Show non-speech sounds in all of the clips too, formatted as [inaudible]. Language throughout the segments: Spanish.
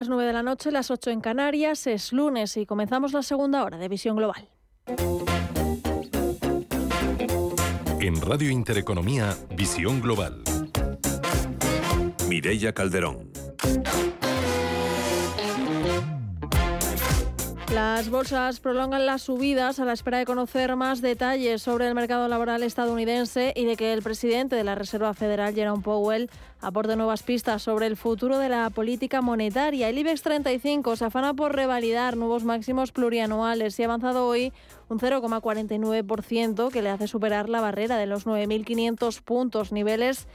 Las 9 de la noche, las 8 en Canarias, es lunes y comenzamos la segunda hora de Visión Global. En Radio Intereconomía, Visión Global. Mireya Calderón. Las bolsas prolongan las subidas a la espera de conocer más detalles sobre el mercado laboral estadounidense y de que el presidente de la Reserva Federal, Jerome Powell, aporte nuevas pistas sobre el futuro de la política monetaria. El IBEX 35 se afana por revalidar nuevos máximos plurianuales y ha avanzado hoy un 0,49% que le hace superar la barrera de los 9.500 puntos, niveles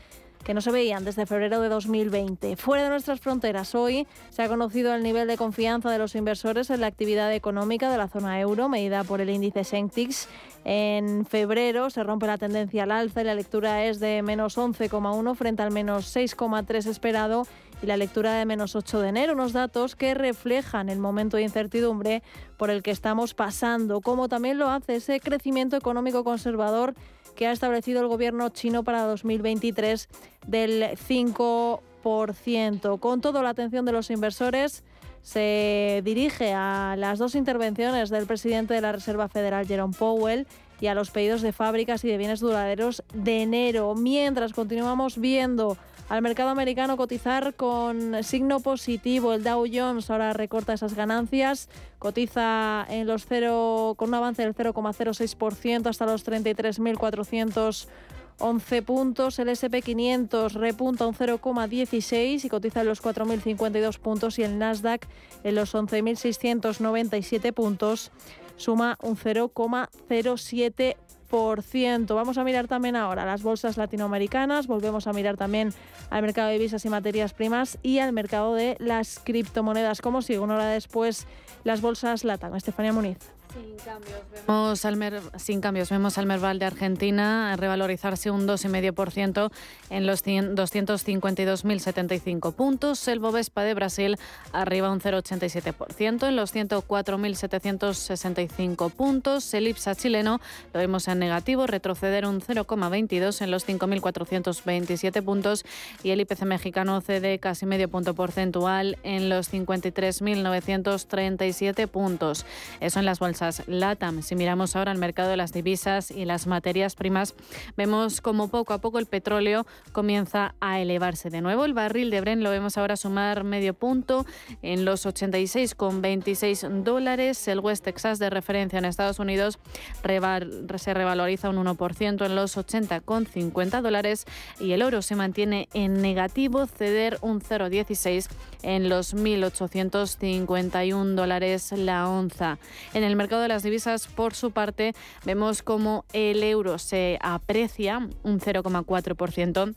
que no se veían desde febrero de 2020. Fuera de nuestras fronteras, hoy se ha conocido el nivel de confianza de los inversores en la actividad económica de la zona euro, medida por el índice Sentix. En febrero se rompe la tendencia al alza y la lectura es de menos 11,1 frente al menos 6,3 esperado y la lectura de menos 8 de enero, unos datos que reflejan el momento de incertidumbre por el que estamos pasando, como también lo hace ese crecimiento económico conservador que ha establecido el gobierno chino para 2023 del 5%. Con todo, la atención de los inversores se dirige a las dos intervenciones del presidente de la Reserva Federal, Jerome Powell, y a los pedidos de fábricas y de bienes duraderos de enero, mientras continuamos viendo al mercado americano cotizar con signo positivo. El Dow Jones ahora recorta esas ganancias, cotiza en los 0, con un avance del 0,06% hasta los 33.411 puntos. El SP500 repunta un 0,16 y cotiza en los 4.052 puntos y el Nasdaq en los 11.697 puntos suma un 0,07%. Vamos a mirar también ahora las bolsas latinoamericanas, volvemos a mirar también al mercado de divisas y materias primas y al mercado de las criptomonedas. ¿Cómo sigue una hora después las bolsas LATAM? Estefanía Muniz. Sin cambios, vemos al sin cambios, vemos al Merval de Argentina revalorizarse un 2,5% en los 252.075 puntos. El Bovespa de Brasil arriba un 0,87% en los 104.765 puntos. El IPSA chileno lo vemos en negativo, retroceder un 0,22 en los 5.427 puntos. Y el IPC mexicano cede casi medio punto porcentual en los 53.937 puntos. Eso en las bolsas LATAM. Si miramos ahora el mercado de las divisas y las materias primas, vemos como poco a poco el petróleo comienza a elevarse de nuevo. El barril de Bren lo vemos ahora sumar medio punto en los 86,26 dólares. El West Texas de referencia en Estados Unidos se revaloriza un 1% en los 80,50 dólares y el oro se mantiene en negativo, ceder un 0,16 en los 1.851 dólares la onza. En el mercado de las divisas, por su parte, vemos como el euro se aprecia un 0,4%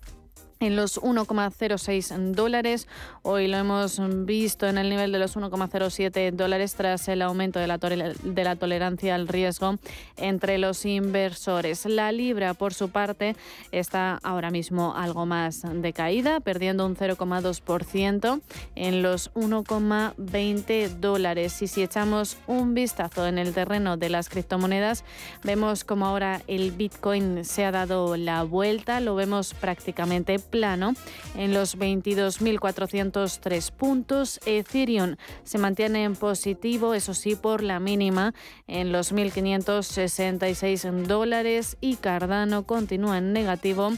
en los 1,06 dólares. Hoy lo hemos visto en el nivel de los 1,07 dólares tras el aumento de la, de la tolerancia al riesgo entre los inversores. La libra, por su parte, está ahora mismo algo más decaída, perdiendo un 0,2% en los 1,20 dólares. Y si echamos un vistazo en el terreno de las criptomonedas, vemos como ahora el Bitcoin se ha dado la vuelta, lo vemos prácticamente plano en los 22.403 puntos. Ethereum se mantiene en positivo, eso sí, por la mínima en los 1.566 dólares y Cardano continúa en negativo,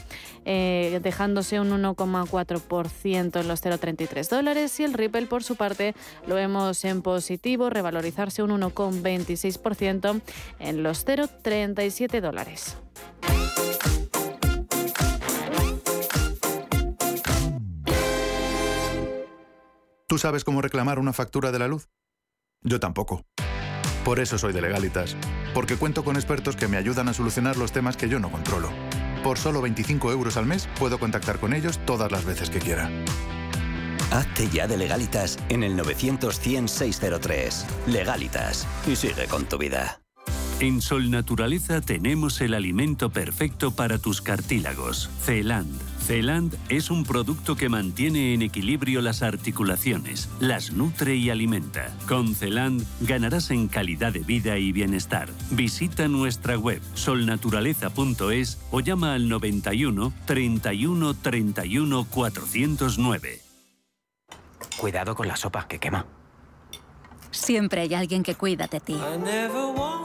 eh, dejándose un 1,4% en los 0,33 dólares y el Ripple por su parte lo vemos en positivo, revalorizarse un 1,26% en los 0,37 dólares. ¿Tú sabes cómo reclamar una factura de la luz? Yo tampoco. Por eso soy de Legalitas, porque cuento con expertos que me ayudan a solucionar los temas que yo no controlo. Por solo 25 euros al mes puedo contactar con ellos todas las veces que quiera. Hazte ya de Legalitas en el 900 603 Legalitas y sigue con tu vida. En Sol Naturaleza tenemos el alimento perfecto para tus cartílagos, Celand Celand es un producto que mantiene en equilibrio las articulaciones, las nutre y alimenta. Con Celand ganarás en calidad de vida y bienestar. Visita nuestra web solnaturaleza.es o llama al 91 31 31 409. Cuidado con la sopa, que quema. Siempre hay alguien que cuida de ti.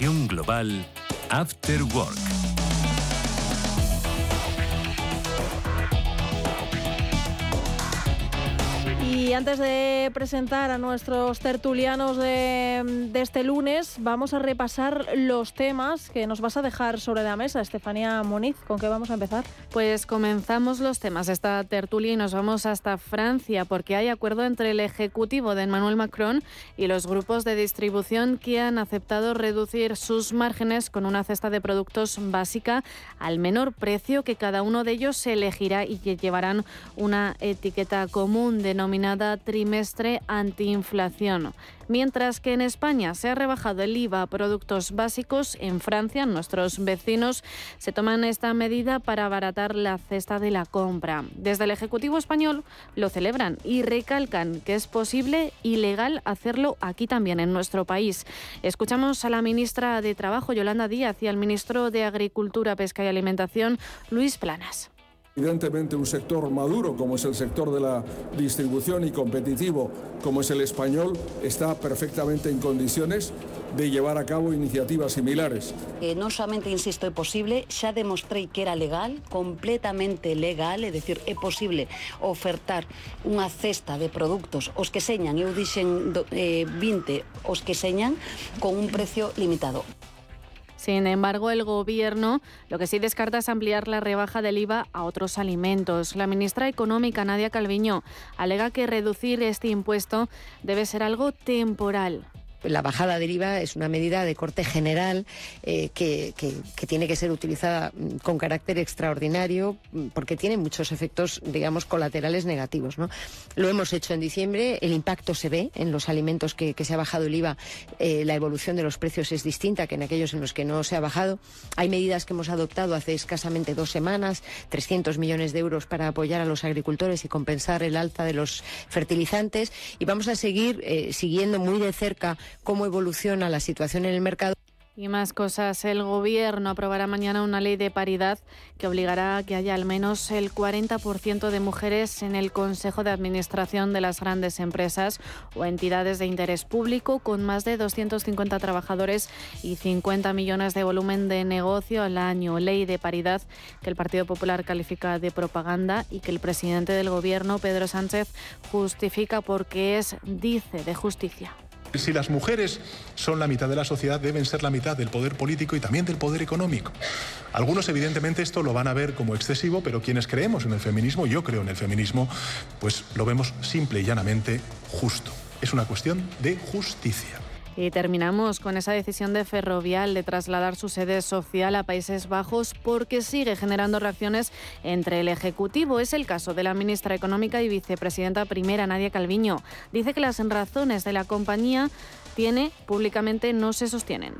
Global, After Work. Y antes de presentar a nuestros tertulianos de, este lunes, vamos a repasar los temas que nos vas a dejar sobre la mesa. Estefanía Moniz, ¿con qué vamos a empezar? Pues comenzamos los temas de esta tertulia y nos vamos hasta Francia, porque hay acuerdo entre el Ejecutivo de Emmanuel Macron y los grupos de distribución que han aceptado reducir sus márgenes con una cesta de productos básica al menor precio que cada uno de ellos se elegirá y que llevarán una etiqueta común denominada trimestre antiinflación. Mientras que en España se ha rebajado el IVA a productos básicos, en Francia, nuestros vecinos se toman esta medida para abaratar la cesta de la compra. Desde el Ejecutivo español lo celebran y recalcan que es posible y legal hacerlo aquí también en nuestro país. Escuchamos a la ministra de Trabajo, Yolanda Díaz, y al ministro de Agricultura, Pesca y Alimentación, Luis Planas. Evidentemente un sector maduro como es el sector de la distribución y competitivo como es el español está perfectamente en condiciones de llevar a cabo iniciativas similares. Eh, no solamente, insisto, es posible, ya demostré que era legal, completamente legal, es decir, es posible ofertar una cesta de productos os que señan, eu dixen eh, 20 os que señan, con un precio limitado. Sin embargo, el Gobierno lo que sí descarta es ampliar la rebaja del IVA a otros alimentos. La ministra económica, Nadia Calviño, alega que reducir este impuesto debe ser algo temporal la bajada del IVA es una medida de corte general eh, que, tiene que ser utilizada mm, con carácter extraordinario mm, porque tiene muchos efectos, digamos, colaterales negativos. Lo hemos hecho en diciembre, el impacto se ve en los alimentos que, se ha bajado el IVA, eh, la evolución de los precios es distinta que en aquellos en los que no se ha bajado. Hay medidas que hemos adoptado hace escasamente dos semanas, 300 millones de euros para apoyar a los agricultores y compensar el alza de los fertilizantes y vamos a seguir eh, siguiendo muy de cerca cómo evoluciona la situación en el mercado. Y más cosas. El Gobierno aprobará mañana una ley de paridad que obligará a que haya al menos el 40% de mujeres en el Consejo de Administración de las grandes empresas o entidades de interés público con más de 250 trabajadores y 50 millones de volumen de negocio al año. Ley de paridad que el Partido Popular califica de propaganda y que el presidente del Gobierno, Pedro Sánchez, justifica porque es, dice, de justicia. Si las mujeres son la mitad de la sociedad, deben ser la mitad del poder político y también del poder económico. Algunos evidentemente esto lo van a ver como excesivo, pero quienes creemos en el feminismo, yo creo en el feminismo, pues lo vemos simple y llanamente justo. Es una cuestión de justicia. Y terminamos con esa decisión de Ferrovial de trasladar su sede social a Países Bajos porque sigue generando reacciones entre el Ejecutivo. Es el caso de la ministra económica y vicepresidenta primera, Nadia Calviño. Dice que las razones de la compañía tiene públicamente no se sostienen.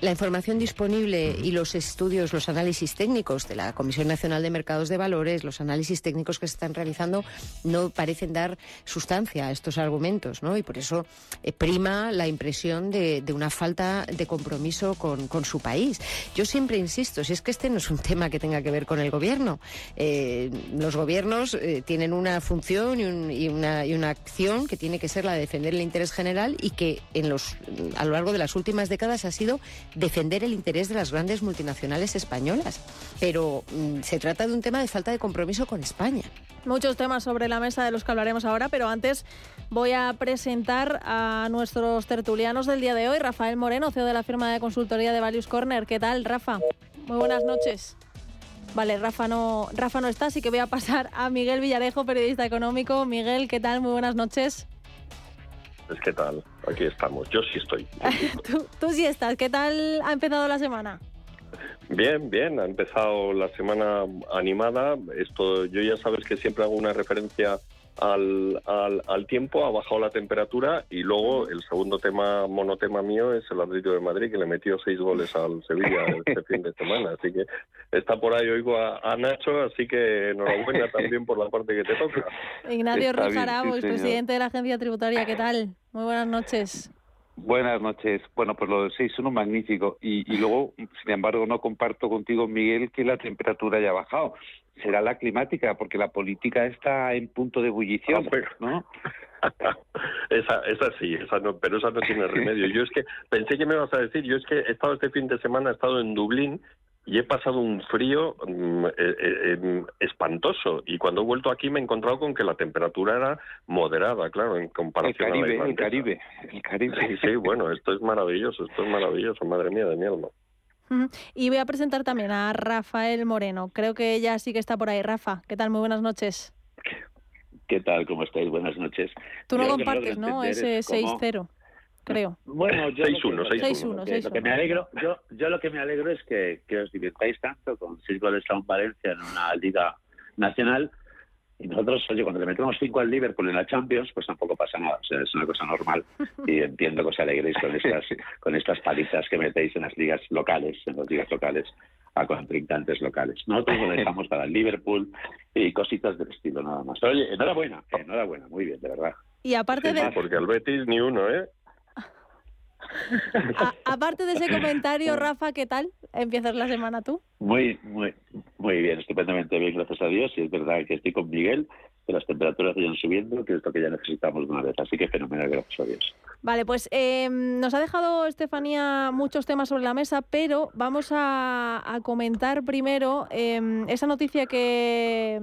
La información disponible y los estudios, los análisis técnicos de la Comisión Nacional de Mercados de Valores, los análisis técnicos que se están realizando, no parecen dar sustancia a estos argumentos, ¿no? Y por eso eh, prima la impresión de, una falta de compromiso con, su país. Yo siempre insisto, si es que este no es un tema que tenga que ver con el gobierno. Eh, los gobiernos eh, tienen una función y, una, y una acción que tiene que ser la de defender el interés general y que en los, a lo largo de las últimas décadas ha sido defender el interés de las grandes multinacionales españolas. Pero mm, se trata de un tema de falta de compromiso con España. Muchos temas sobre la mesa de los que hablaremos ahora, pero antes voy a presentar a nuestros tertulianos del día de hoy. Rafael Moreno, CEO de la firma de consultoría de Values Corner. ¿Qué tal, Rafa? Muy buenas noches. Vale, Rafa no, Rafa no está, así que voy a pasar a Miguel Villarejo, periodista económico. Miguel, ¿qué tal? Muy buenas noches. Pues qué tal, aquí estamos. Yo sí estoy. [laughs] ¿Tú, tú sí estás. ¿Qué tal ha empezado la semana? Bien, bien, ha empezado la semana animada. Esto, yo ya sabes que siempre hago una referencia al, al, tiempo, ha bajado la temperatura y luego el segundo tema, monotema mío, es el Atlético de Madrid, que le metió seis goles al Sevilla [laughs] este fin de semana. Así que está por ahí, oigo a, Nacho, así que enhorabuena [laughs] también por la parte que te toca. Ignacio Rujarabo, presidente de la Agencia Tributaria, ¿qué tal? Muy buenas noches. Buenas noches. Bueno, pues lo de seis uno magnífico. Y, y luego, sin embargo, no comparto contigo, Miguel, que la temperatura haya bajado será la climática, porque la política está en punto de ebullición, ah, ¿no? [laughs] esa, esa sí, esa no, pero esa no tiene remedio. Yo es que pensé que me ibas a decir, yo es que he estado este fin de semana, he estado en Dublín y he pasado un frío mm, eh, eh, em, espantoso y cuando he vuelto aquí me he encontrado con que la temperatura era moderada, claro, en comparación el Caribe, El Caribe, el Caribe. Sí, sí, bueno, esto es maravilloso, esto es maravilloso, madre mía de mi alma. Y voy a presentar también a Rafael Moreno. Creo que ella sí que está por ahí. Rafa, ¿qué tal? Muy buenas noches. ¿Qué tal? ¿Cómo estáis? Buenas noches. Tú no compartes, ¿no? Ese 6-0, creo. Bueno, yo 6-1, 6-1. Lo que me alegro, yo, yo lo que me alegro es que, que os divirtáis tanto con seis goles a un Valencia en una liga nacional y nosotros, oye, cuando le metemos cinco al Liverpool en la Champions, pues tampoco pasa nada. O sea, es una cosa normal. Y entiendo que os alegréis con estas, [laughs] con estas palizas que metéis en las ligas locales, en las ligas locales, a contrincantes locales. Nosotros lo dejamos para el Liverpool y cositas del estilo, nada más. Oye, enhorabuena, enhorabuena, muy bien, de verdad. Y aparte de... Porque al Betis ni uno, ¿eh? [laughs] aparte de ese comentario, Rafa, ¿qué tal? ¿Empiezas la semana tú? Muy, muy, muy bien, estupendamente bien, gracias a Dios. Y es verdad que estoy con Miguel, que las temperaturas vayan subiendo, que es lo que ya necesitamos una vez. Así que fenomenal, gracias a Dios. Vale, pues em, nos ha dejado Estefanía muchos temas sobre la mesa, pero vamos a, comentar primero em, esa noticia que,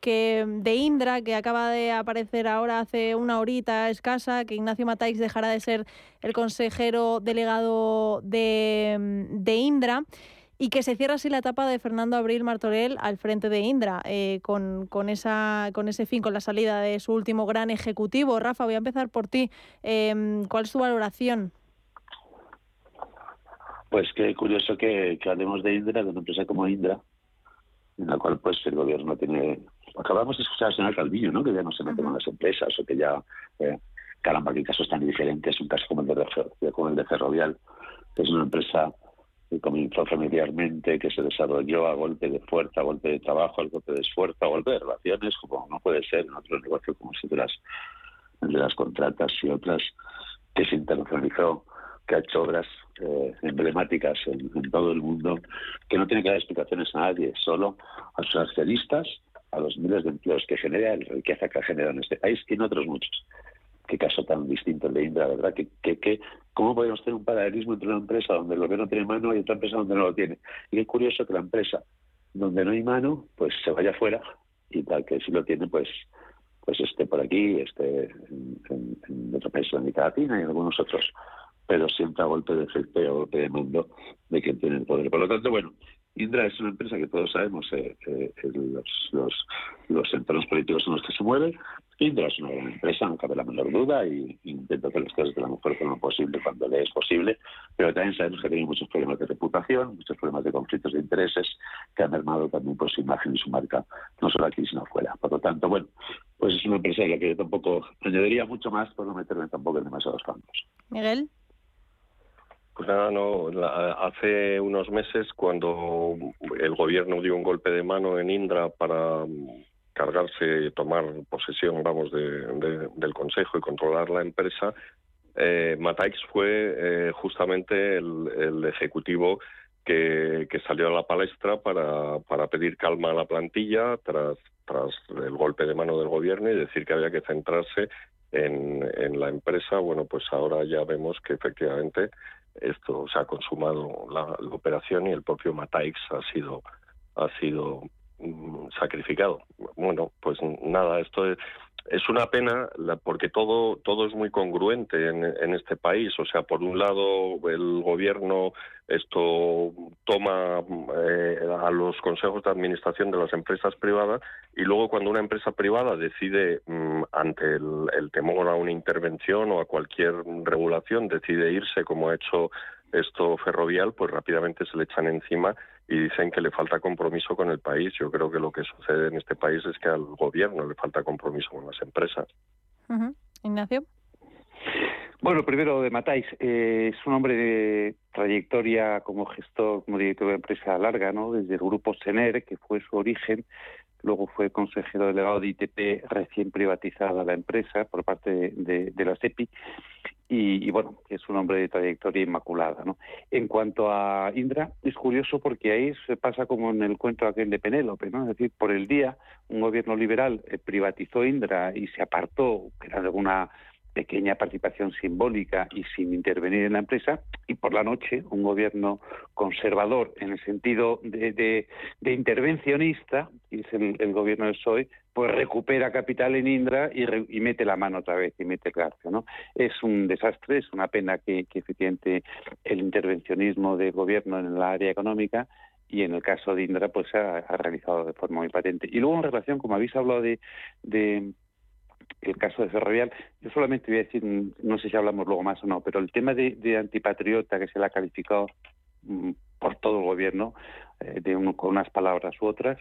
que de Indra, que acaba de aparecer ahora hace una horita escasa, que Ignacio Matáis dejará de ser el consejero delegado de, de Indra y que se cierra así la etapa de Fernando Abril Martorell al frente de Indra, eh, con, con, esa, con ese fin, con la salida de su último gran ejecutivo. Rafa, voy a empezar por ti. Em, ¿Cuál es tu valoración? Pues qué curioso que, hablemos de Indra, de una empresa como Indra, en la cual pues el gobierno tiene... Acabamos de escuchar al señor Calvillo, ¿no? que ya no se meten con las empresas o que ya... Eh, caramba, qué casos tan diferentes, un caso como el de, como el de Ferrovial, que es una empresa que comenzó familiarmente, que se desarrolló a golpe de fuerza, a golpe de trabajo, a golpe de esfuerzo, a golpe de relaciones, como no puede ser en otro negocio como el de las, de las contratas y otras, que se internacionalizó, que ha hecho obras eh, emblemáticas en, todo el mundo, que no tiene que dar explicaciones a nadie, solo a sus accionistas, a los miles de empleos que genera, la riqueza que ha generado en este país y en otros muchos qué caso tan distinto el de Indra, ¿verdad? ¿Qué, qué, cómo podemos tener un paralelismo entre una empresa donde el gobierno tiene mano y otra empresa donde no lo tiene? Y qué curioso que la empresa donde no hay mano, pues se vaya fuera y tal que si lo tiene, pues pues esté por aquí, esté en, en, en otros América Latina y en algunos otros, pero siempre a golpe de efecto y a golpe de mando de quien tiene el poder. Por lo tanto, bueno, Indra es una empresa que todos sabemos eh, eh, los, los, entornos políticos en los que se mueve. Indra es una gran empresa, no cabe la menor duda, y, intento hacer las cosas de la mejor forma posible cuando le es posible, pero también sabemos que tiene muchos problemas de reputación, muchos problemas de conflictos de intereses, que han mermado también por su imagen y su marca, no solo aquí, sino fuera. Por lo tanto, bueno, pues es una empresa a la que yo tampoco añadiría mucho más por no meterme tampoco en demasiados campos. Miguel. Pues nada, no, hace unos meses cuando el gobierno dio un golpe de mano en Indra para cargarse, tomar posesión, vamos, del Consejo y controlar la empresa, eh, Mataix fue eh, justamente el, ejecutivo que, salió a la palestra para, pedir calma a la plantilla tras, tras el golpe de mano del gobierno y decir que había que centrarse en, la empresa. Bueno, pues ahora ya vemos que efectivamente esto se ha consumado la, operación y el propio Mataix ha sido ha sido sacrificado. Bueno, pues nada, esto es, es una pena porque todo todo es muy congruente en, este país. O sea, por un lado el gobierno esto toma eh, a los consejos de administración de las empresas privadas y luego cuando una empresa privada decide mm, ante el, el temor a una intervención o a cualquier regulación decide irse como ha hecho esto ferrovial, pues rápidamente se le echan encima y dicen que le falta compromiso con el país. Yo creo que lo que sucede en este país es que al gobierno le falta compromiso con las empresas. Ignacio. Bueno, primero de Matáis, eh, es un hombre de trayectoria como gestor, como director de empresa larga, ¿no? Desde el grupo Sener, que fue su origen, luego fue consejero delegado de ITP recién privatizada la empresa por parte de, de la SEPI y, y, bueno, es un hombre de trayectoria inmaculada. ¿no? En cuanto a Indra, es curioso porque ahí se pasa como en el cuento aquel de Penélope, ¿no? es decir, por el día un gobierno liberal eh, privatizó Indra y se apartó, que era de alguna pequeña participación simbólica y sin intervenir en la empresa, y por la noche un gobierno conservador en el sentido de, de, intervencionista, y es el, gobierno del PSOE, pues recupera capital en Indra y, mete la mano otra vez y mete cárcel. ¿no? Es un desastre, es una pena que, efectivamente el intervencionismo del gobierno en el área económica y en el caso de Indra pues se ha, realizado de forma muy patente. Y luego en relación, como habéis hablado de, de el caso de Ferrovial, yo solamente voy a decir, no sé si hablamos luego más o no, pero el tema de, antipatriota que se le ha calificado mm, por todo el gobierno, eh, de con unas palabras u otras,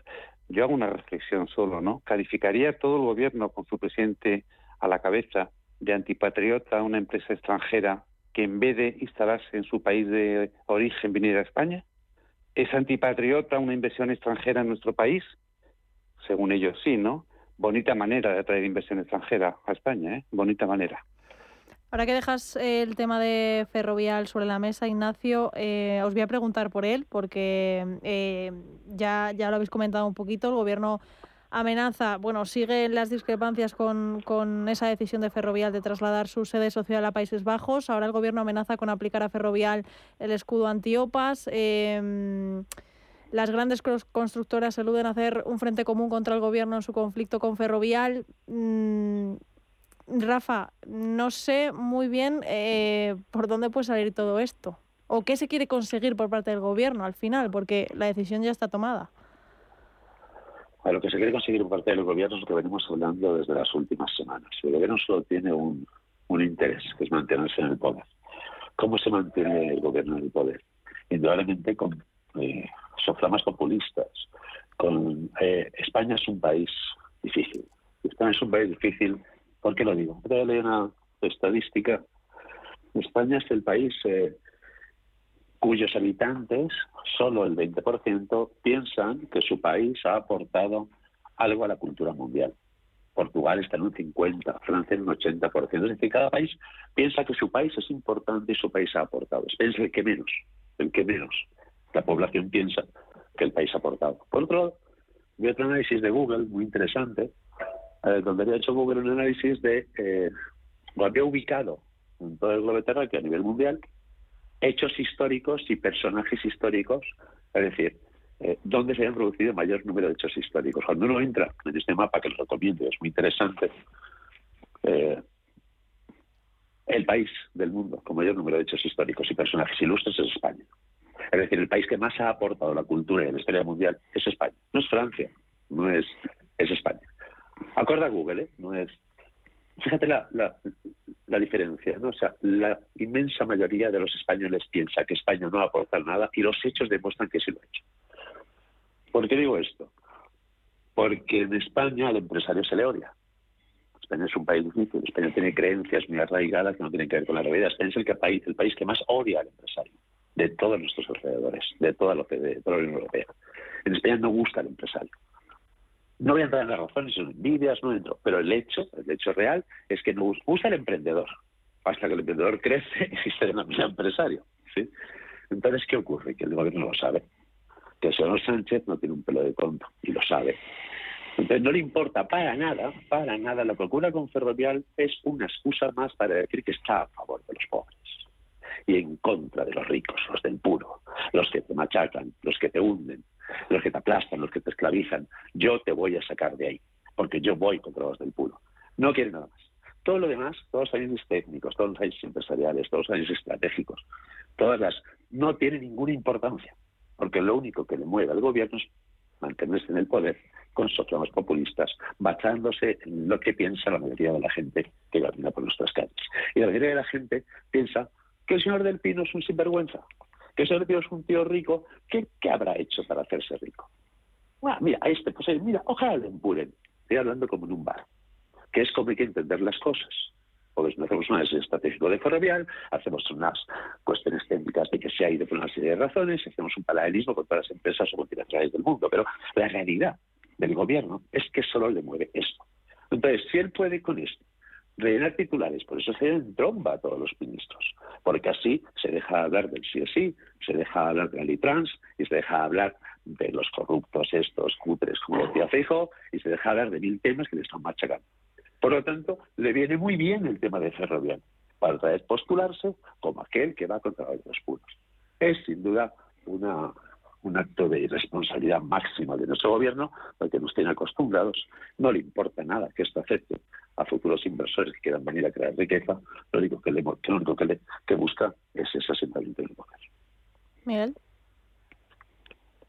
yo hago una reflexión solo, ¿no? Calificaría todo el gobierno con su presidente a la cabeza de antipatriota a una empresa extranjera que en vez de instalarse en su país de origen venir a España, ¿es antipatriota una inversión extranjera en nuestro país? Según ellos sí, ¿no? Bonita manera de atraer inversión extranjera a España, ¿eh? bonita manera. Ahora que dejas eh, el tema de Ferrovial sobre la mesa, Ignacio, eh, os voy a preguntar por él, porque eh, ya, ya lo habéis comentado un poquito, el gobierno amenaza, bueno, siguen las discrepancias con, con, esa decisión de Ferrovial de trasladar su sede social a Países Bajos. Ahora el gobierno amenaza con aplicar a Ferrovial el escudo antiopas. Eh, las grandes constructoras aluden a hacer un frente común contra el gobierno en su conflicto con Ferrovial. Mm, Rafa, no sé muy bien eh, por dónde puede salir todo esto o qué se quiere conseguir por parte del gobierno al final, porque la decisión ya está tomada. A lo que se quiere conseguir por parte del gobierno es lo que venimos hablando desde las últimas semanas. El gobierno solo tiene un, un interés, que es mantenerse en el poder. ¿Cómo se mantiene el gobierno en el poder? Indudablemente con eh, soflamas populistas. Con, eh, España es un país difícil. España es un país difícil, ¿por qué lo digo? Voy a leer una estadística. España es el país eh, cuyos habitantes, solo el 20%, piensan que su país ha aportado algo a la cultura mundial. Portugal está en un 50, Francia en un 80%. Es decir, cada país piensa que su país es importante y su país ha aportado. Es el que menos, el que menos la población piensa que el país ha aportado. Por otro lado, vi otro análisis de Google muy interesante, eh, donde había hecho Google un análisis de, eh, había ubicado en todo el globo terráqueo a nivel mundial, hechos históricos y personajes históricos, es decir, eh, dónde se habían producido el mayor número de hechos históricos. Cuando uno entra en este mapa, que lo recomiendo, es muy interesante, eh, el país del mundo con mayor número de hechos históricos y personajes ilustres es España. Es decir, el país que más ha aportado la cultura y la historia mundial es España. No es Francia, no es, es España. Acorda Google, ¿eh? No es. Fíjate la, la, diferencia, ¿no? O sea, la inmensa mayoría de los españoles piensa que España no aporta nada y los hechos demuestran que sí lo ha hecho. ¿Por qué digo esto? Porque en España al empresario se le odia. España es un país difícil, España tiene creencias muy arraigadas que no tienen que ver con la realidad. España es el, país, el país que más odia al empresario de todos nuestros alrededores, de toda, la, de toda la Unión Europea. En España no gusta el empresario. No voy a entrar en las razones, son envidias, no entro, pero el hecho, el hecho real es que no gusta el emprendedor. Hasta que el emprendedor [laughs] crece, existe el empresario. ¿sí? Entonces, ¿qué ocurre? Que el gobierno lo sabe. Que el señor Sánchez no tiene un pelo de tonto y lo sabe. Entonces no le importa para nada, para nada. La procura con Ferrovial es una excusa más para decir que está a favor de los pobres y en contra de los ricos, los del puro, los que te machacan, los que te hunden, los que te aplastan, los que te esclavizan. Yo te voy a sacar de ahí, porque yo voy contra los del puro. No quiere nada más. Todo lo demás, todos los análisis técnicos, todos los análisis empresariales, todos los análisis estratégicos, todas las, no tiene ninguna importancia, porque lo único que le mueve al gobierno es mantenerse en el poder con socios populistas, basándose en lo que piensa la mayoría de la gente que camina por nuestras calles. Y la mayoría de la gente piensa que el señor del Pino es un sinvergüenza, que el señor del Pino es un tío rico, ¿qué, habrá hecho para hacerse rico? Ah, mira, a este, pues eh, mira, ojalá le empuren. Estoy hablando como en un bar, que es como hay que entender las cosas. Hacemos un análisis estratégico de ferrovial, hacemos unas cuestiones técnicas de que se ha ido por una serie de razones, hacemos un paralelismo con todas las empresas o multinacionales del mundo, pero la realidad del gobierno es que solo le mueve esto. Entonces, si él puede con esto rellenar titulares, por eso se tromba a todos los ministros, porque así se deja hablar del sí o sí, se deja hablar de la Litrans y se deja hablar de los corruptos estos cutres, como decía Feijo, y se deja hablar de mil temas que le están machacando. Por lo tanto, le viene muy bien el tema de Ferrovial para vez postularse como aquel que va contra los puros. Es sin duda una un acto de irresponsabilidad máxima de nuestro gobierno, porque nos tiene acostumbrados. No le importa nada que esto afecte a futuros inversores que quieran venir a crear riqueza. Lo único que, le, lo único que, le, que busca es ese asentamiento en el poder. Miguel.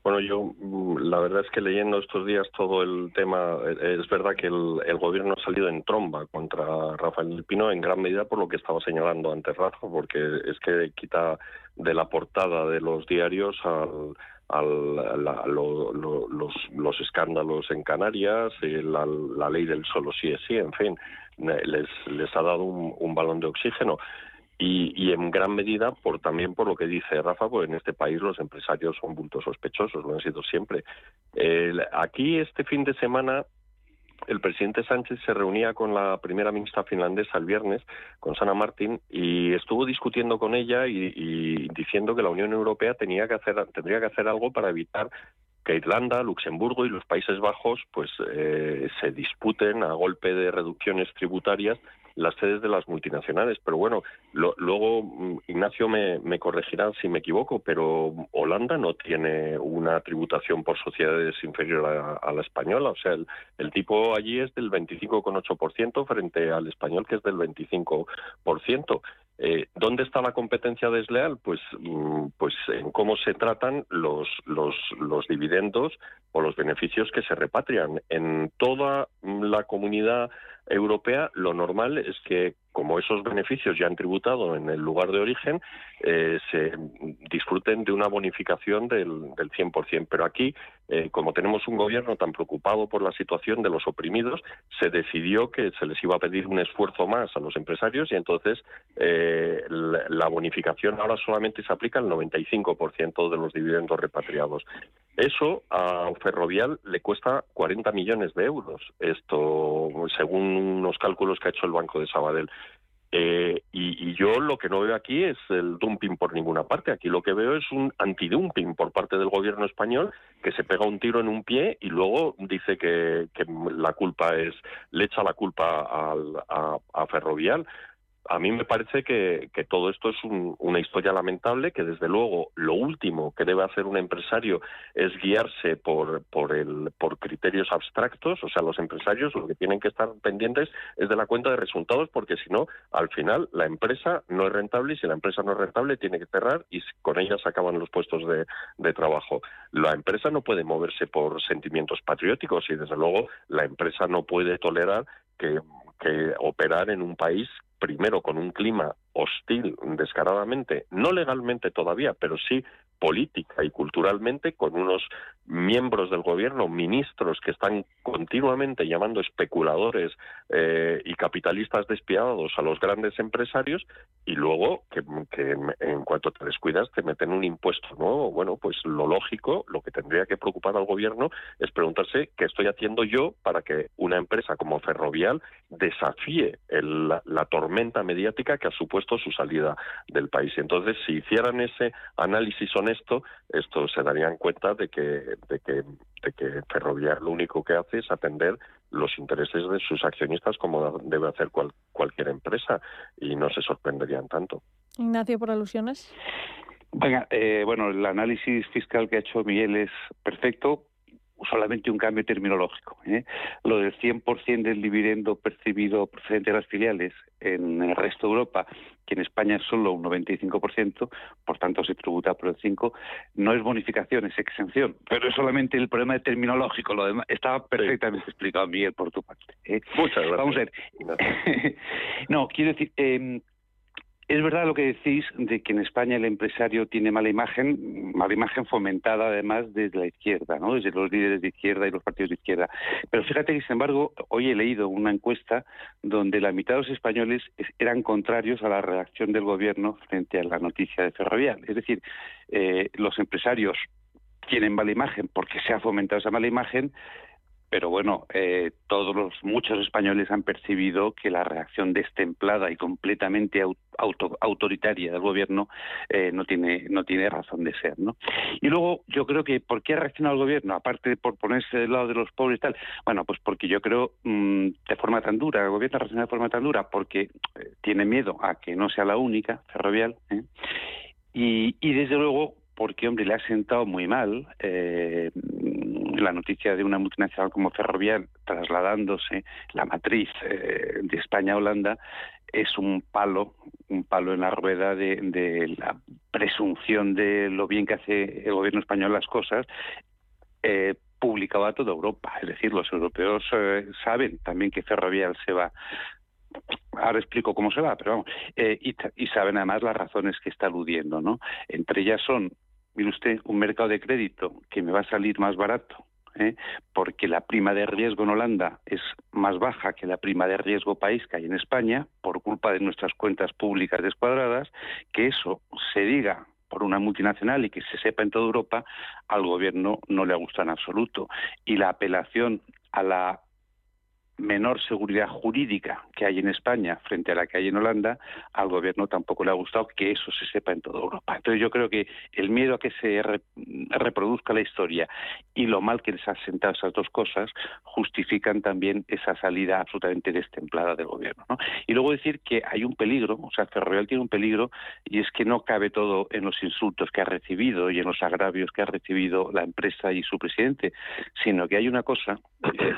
Bueno, yo la verdad es que leyendo estos días todo el tema, eh, es verdad que el, gobierno ha salido en tromba contra Rafael Pino en gran medida por lo que estaba señalando antes Rafa, porque es que quita de la portada de los diarios al, los, los, escándalos en Canarias, la, la, ley del solo sí es sí, en fin, les, les ha dado un, balón de oxígeno. Y, y, en gran medida por también por lo que dice Rafa, pues en este país los empresarios son bultos sospechosos, lo han sido siempre. aquí este fin de semana el presidente Sánchez se reunía con la primera ministra finlandesa el viernes, con Sana Martin, y estuvo discutiendo con ella y, diciendo que la Unión Europea tenía que hacer, tendría que hacer algo para evitar que Irlanda, Luxemburgo y los Países Bajos pues eh, se disputen a golpe de reducciones tributarias las sedes de las multinacionales. Pero bueno, luego mm, Ignacio me, corregirá si me equivoco, pero Holanda no tiene una tributación por sociedades inferior a, la española. O sea, el, tipo allí es del 25,8% frente al español que es del 25%. Eh, ¿Dónde está la competencia desleal? Pues, mm, pues en cómo se tratan los, los, los dividendos o los beneficios que se repatrian. En toda la comunidad europea, lo normal es que como esos beneficios ya han tributado en el lugar de origen, eh, se disfruten de una bonificación del, del 100%. Pero aquí, eh, como tenemos un gobierno tan preocupado por la situación de los oprimidos, se decidió que se les iba a pedir un esfuerzo más a los empresarios y entonces eh, la, bonificación ahora solamente se aplica al 95% de los dividendos repatriados. Eso a Ferrovial le cuesta 40 millones de euros, esto según unos cálculos que ha hecho el Banco de Sabadell. Eh, y, yo lo que no veo aquí es el dumping por ninguna parte. Aquí lo que veo es un antidumping por parte del gobierno español que se pega un tiro en un pie y luego dice que, la culpa es, le echa la culpa a, a Ferrovial a mí me parece que, todo esto es una historia lamentable, que desde luego lo último que debe hacer un empresario es guiarse por, por, el, por criterios abstractos, o sea, los empresarios lo que tienen que estar pendientes es de la cuenta de resultados, porque si no, al final la empresa no es rentable y si la empresa no es rentable tiene que cerrar y con ella se acaban los puestos de, de trabajo. La empresa no puede moverse por sentimientos patrióticos y desde luego la empresa no puede tolerar que que operar en un país primero con un clima hostil descaradamente, no legalmente todavía, pero sí política y culturalmente con unos miembros del gobierno, ministros que están continuamente llamando especuladores eh, y capitalistas despiadados a los grandes empresarios y luego que, en cuanto te descuidas te meten un impuesto nuevo. Bueno, pues lo lógico, lo que tendría que preocupar al gobierno es preguntarse qué estoy haciendo yo para que una empresa como Ferrovial desafíe la, la tormenta mediática que ha supuesto su salida del país. Entonces, si hicieran ese análisis honesto esto, esto se darían cuenta de que, de que, de que Ferrovial lo único que hace es atender los intereses de sus accionistas como debe hacer cualquier empresa y no se sorprenderían tanto. Ignacio, por alusiones. Venga, eh, bueno, el análisis fiscal que ha hecho Miguel es perfecto. Solamente un cambio terminológico. ¿eh? Lo del 100% del dividendo percibido procedente de las filiales en el resto de Europa, que en España es solo un 95%, por tanto se tributa por el 5%, no es bonificación, es exención. Pero es solamente el problema terminológico. Lo demás estaba perfectamente explicado, Miguel, por tu parte. ¿eh? Muchas gracias. Vamos a ver. [laughs] no, quiero decir, eh, es verdad lo que decís de que en España el empresario tiene mala imagen, mala imagen fomentada además desde la izquierda, ¿no? desde los líderes de izquierda y los partidos de izquierda. Pero fíjate que, sin embargo, hoy he leído una encuesta donde la mitad de los españoles eran contrarios a la reacción del gobierno frente a la noticia de Ferrovial. Es decir, eh, los empresarios tienen mala imagen porque se ha fomentado esa mala imagen, pero bueno, eh, todos los muchos españoles han percibido que la reacción destemplada y completamente autoritaria del gobierno eh, no tiene no tiene razón de ser, ¿no? Y luego yo creo que por qué ha reaccionado el gobierno, aparte de por ponerse del lado de los pobres y tal, bueno, pues porque yo creo mm, de forma tan dura, el gobierno ha reaccionado de forma tan dura porque eh, tiene miedo a que no sea la única ferrovial, y, y desde luego porque, hombre, le ha sentado muy mal eh, la noticia de una multinacional como Ferrovial trasladándose la matriz eh, de España a Holanda es un palo, un palo en la rueda de, la presunción de lo bien que hace el gobierno español las cosas. Eh, publicado a toda Europa. Es decir, los europeos eh, saben también que Ferrovial se va. Ahora explico cómo se va, pero vamos. y, y, saben además las razones que está aludiendo, ¿no? Entre ellas son, mire usted, un mercado de crédito que me va a salir más barato ¿eh? porque la prima de riesgo en Holanda es más baja que la prima de riesgo país que hay en España, por culpa de nuestras cuentas públicas descuadradas, que eso se diga por una multinacional y que se sepa en toda Europa, al gobierno no le gusta en absoluto. Y la apelación a la menor seguridad jurídica que hay en España frente a la que hay en Holanda, al gobierno tampoco le ha gustado que eso se sepa en toda Europa. Entonces yo creo que el miedo a que se reproduzca la historia y lo mal que les ha sentado esas dos cosas justifican también esa salida absolutamente destemplada del gobierno. Y luego decir que hay un peligro, o sea, Ferrovial tiene un peligro y es que no cabe todo en los insultos que ha recibido y en los agravios que ha recibido la empresa y su presidente, sino que hay una cosa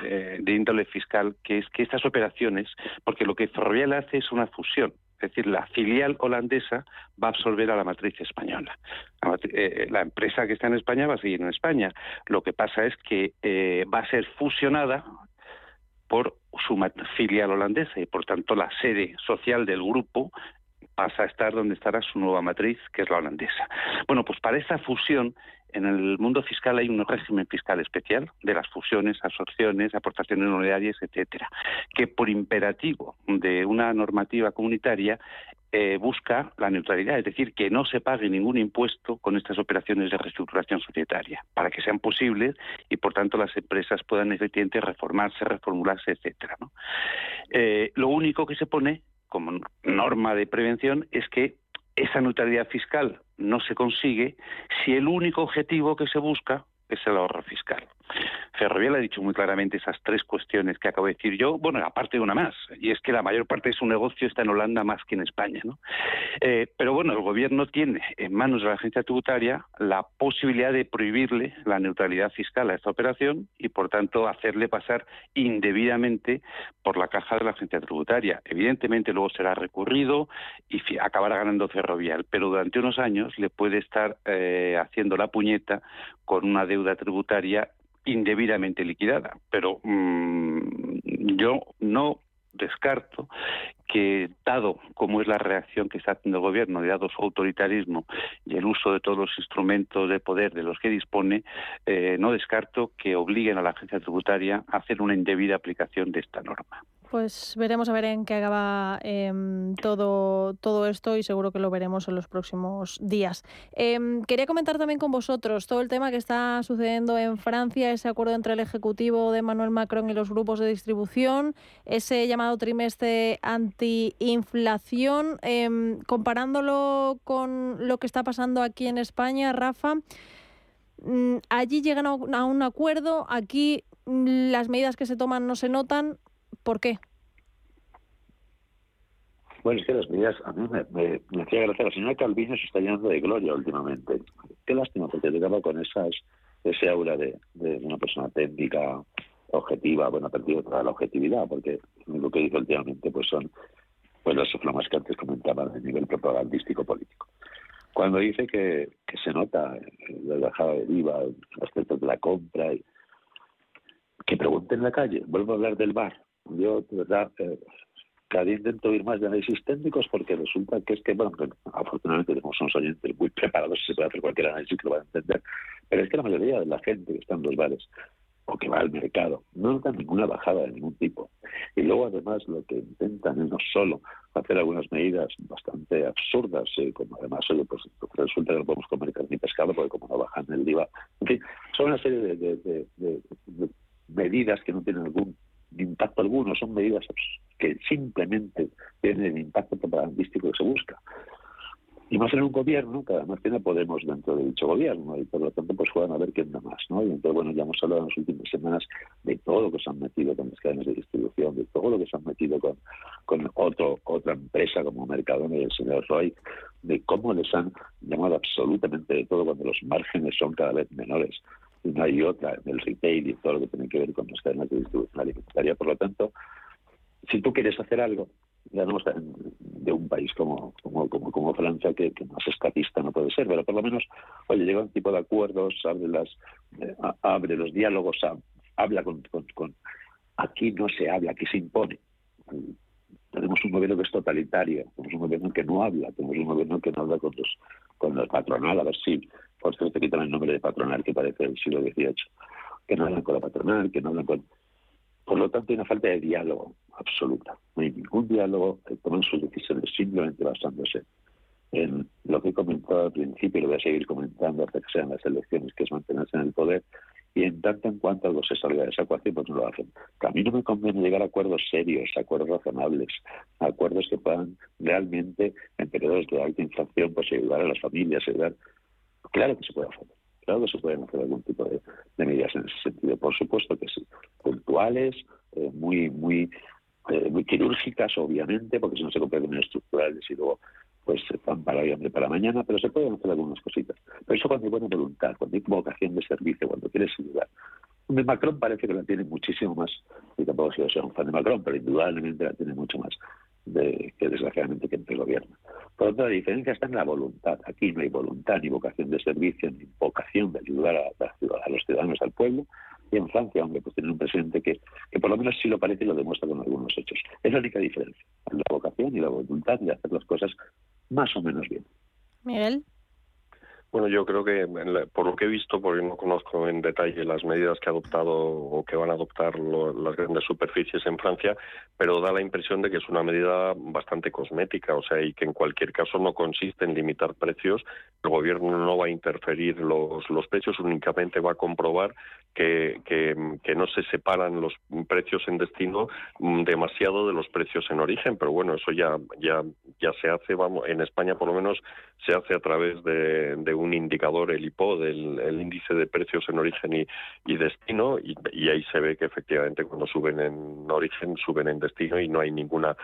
eh, de índole fiscal que es que estas operaciones, porque lo que Ferrovial hace es una fusión, es decir, la filial holandesa va a absorber a la matriz española. La, eh, empresa que está en España va a seguir en España. Lo que pasa es que eh, va a ser fusionada por su filial holandesa y, por tanto, la sede social del grupo pasa a estar donde estará su nueva matriz, que es la holandesa. Bueno, pues para esa fusión en el mundo fiscal hay un régimen fiscal especial de las fusiones, absorciones, aportaciones honorarias, etcétera, que por imperativo de una normativa comunitaria eh, busca la neutralidad, es decir, que no se pague ningún impuesto con estas operaciones de reestructuración societaria, para que sean posibles y, por tanto, las empresas puedan efectivamente reformarse, reformularse, etcétera. Eh, lo único que se pone como norma de prevención es que esa neutralidad fiscal no se consigue si el único objetivo que se busca es el ahorro fiscal. Ferrovial ha dicho muy claramente esas tres cuestiones que acabo de decir yo, bueno, aparte de una más, y es que la mayor parte de su negocio está en Holanda más que en España. ¿no? Eh, pero bueno, el gobierno tiene en manos de la agencia tributaria la posibilidad de prohibirle la neutralidad fiscal a esta operación y, por tanto, hacerle pasar indebidamente por la caja de la agencia tributaria. Evidentemente, luego será recurrido y acabará ganando Ferrovial, pero durante unos años le puede estar eh, haciendo la puñeta con una deuda tributaria indebidamente liquidada. Pero mm, yo no descarto que, dado como es la reacción que está haciendo el gobierno, dado su autoritarismo y el uso de todos los instrumentos de poder de los que dispone, eh, no descarto que obliguen a la agencia tributaria a hacer una indebida aplicación de esta norma. Pues veremos a ver en qué acaba em, todo, todo esto y seguro que lo veremos en los próximos días. Em, quería comentar también con vosotros todo el tema que está sucediendo en Francia, ese acuerdo entre el Ejecutivo de Emmanuel Macron y los grupos de distribución, ese llamado trimestre antiinflación, eh, comparándolo con lo que está pasando aquí en España, Rafa. Mm, allí llegan a un acuerdo, aquí mm, las medidas que se toman no se notan. ¿Por qué? Bueno, es que las medidas, a mí me, decía gracia, la señora Calviño se está llenando de gloria últimamente. Qué lástima, porque llegaba con esas ese aura de, una persona técnica, objetiva, bueno, ha perdido toda la objetividad, porque lo que dice últimamente pues son pues los soflamas que antes comentaba a nivel propagandístico político. Cuando dice que, que se nota la bajada de IVA, aspectos de la compra, y, que pregunten en la calle, vuelvo a hablar del bar. Yo, de verdad, eh, cada día intento ir más de análisis técnicos porque resulta que es que, bueno, afortunadamente tenemos unos oyentes muy preparados y se puede hacer cualquier análisis que lo va a entender, pero es que la mayoría de la gente que está en los bares o que va al mercado no nota ninguna bajada de ningún tipo. Y luego, además, lo que intentan es no solo hacer algunas medidas bastante absurdas, eh, como además, oye, pues resulta que no podemos comer carne y pescado porque como no bajan el IVA. En fin, son una serie de medidas que no tienen algún impacto alguno, son medidas que simplemente tienen el impacto propagandístico que se busca. Y más en un gobierno que además tiene Podemos dentro de dicho gobierno y por lo tanto pues juegan a ver quién da más, ¿no? Y entonces, bueno, ya hemos hablado en las últimas semanas de todo lo que se han metido con las cadenas de distribución, de todo lo que se han metido con, con otro, otra empresa como Mercadona y el señor Roy, de cómo les han llamado absolutamente de todo cuando los márgenes son cada vez menores y no hay otra en el retail y todo lo que tiene que ver con las cadenas de distribución alimentaria. Por lo tanto, si tú quieres hacer algo, ya no de un país como, como, como, Francia, que, más escatista no puede ser, pero por lo menos, oye, llega un tipo de acuerdos, abre, las, eh, abre los diálogos, habla con, con, Aquí no se habla, aquí se impone. Tenemos un gobierno que es totalitario, tenemos un gobierno que no habla, tenemos un gobierno que no habla con los, con los patronal, a ver si por eso te quitan el nombre de patronal que parece del siglo XVIII, que no hablan con la patronal, que no hablan con... Por lo tanto, hay una falta de diálogo absoluta. No hay ningún diálogo, toman sus decisiones simplemente basándose en lo que he comentado al principio y lo voy a seguir comentando hasta que sean las elecciones, que es mantenerse en el poder, y en tanto en cuanto algo se salga de esa ecuación, pues no lo hacen. a mí no me conviene llegar a acuerdos serios, acuerdos razonables, acuerdos que puedan realmente, en periodos de alta inflación, pues ayudar a las familias, ayudar Claro que se puede hacer. Claro que se pueden hacer algún tipo de, medidas en ese sentido. Por supuesto que sí. Puntuales, eh, muy, muy, eh, muy quirúrgicas, obviamente, porque si no se convierten estructurales y luego pues van para hoy, hambre para mañana, pero se pueden hacer algunas cositas. Pero eso cuando hay buena voluntad, cuando hay vocación de servicio, cuando quieres ayudar. Macron parece que la tiene muchísimo más, y tampoco he sido un fan de Macron, pero indudablemente la tiene mucho más de, que desgraciadamente que el gobierno. Por lo tanto, la diferencia está en la voluntad. Aquí no hay voluntad ni vocación de servicio, ni vocación de ayudar a, los ciudadanos, al pueblo. Y en Francia, hombre, pues tiene un presidente que, que por lo menos sí lo parece y lo demuestra con algunos hechos. Es la única diferencia, la vocación y la voluntad de hacer las cosas más o menos bien. Miguel. Bueno, yo creo que por lo que he visto, porque no conozco en detalle las medidas que ha adoptado o que van a adoptar las grandes superficies en Francia, pero da la impresión de que es una medida bastante cosmética, o sea, y que en cualquier caso no consiste en limitar precios. El gobierno no va a interferir los, los precios, únicamente va a comprobar que, que, no se separan los precios en destino mm, demasiado de los precios en origen, pero bueno, eso ya ya ya se hace, vamos, en España por lo menos se hace a través de, un indicador, el IPO, el índice de precios en origen y, destino, y, ahí se ve que efectivamente cuando suben en origen, suben en destino y no hay ninguna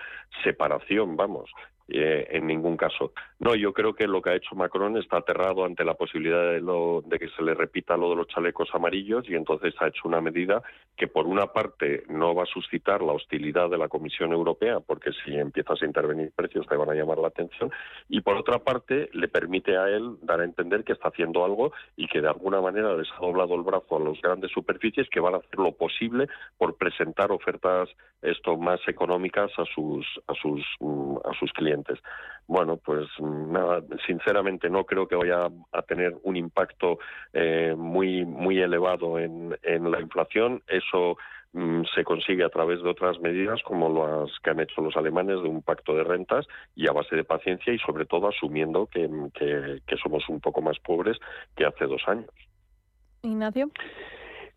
separación, vamos. Eh, en ningún caso. No, yo creo que lo que ha hecho Macron está aterrado ante la posibilidad de, lo, de que se le repita lo de los chalecos amarillos y entonces ha hecho una medida que por una parte no va a suscitar la hostilidad de la Comisión Europea, porque si empiezas a intervenir precios te van a llamar la atención, y por otra parte le permite a él dar a entender que está haciendo algo y que de alguna manera les ha doblado el brazo a las grandes superficies que van a hacer lo posible por presentar ofertas esto más económicas a sus a sus mm, a sus clientes. Bueno, pues nada, sinceramente no creo que vaya a tener un impacto eh, muy muy elevado en, la inflación. Eso mm, se consigue a través de otras medidas como las que han hecho los alemanes de un pacto de rentas y a base de paciencia y sobre todo asumiendo que, que somos un poco más pobres que hace dos años. Ignacio.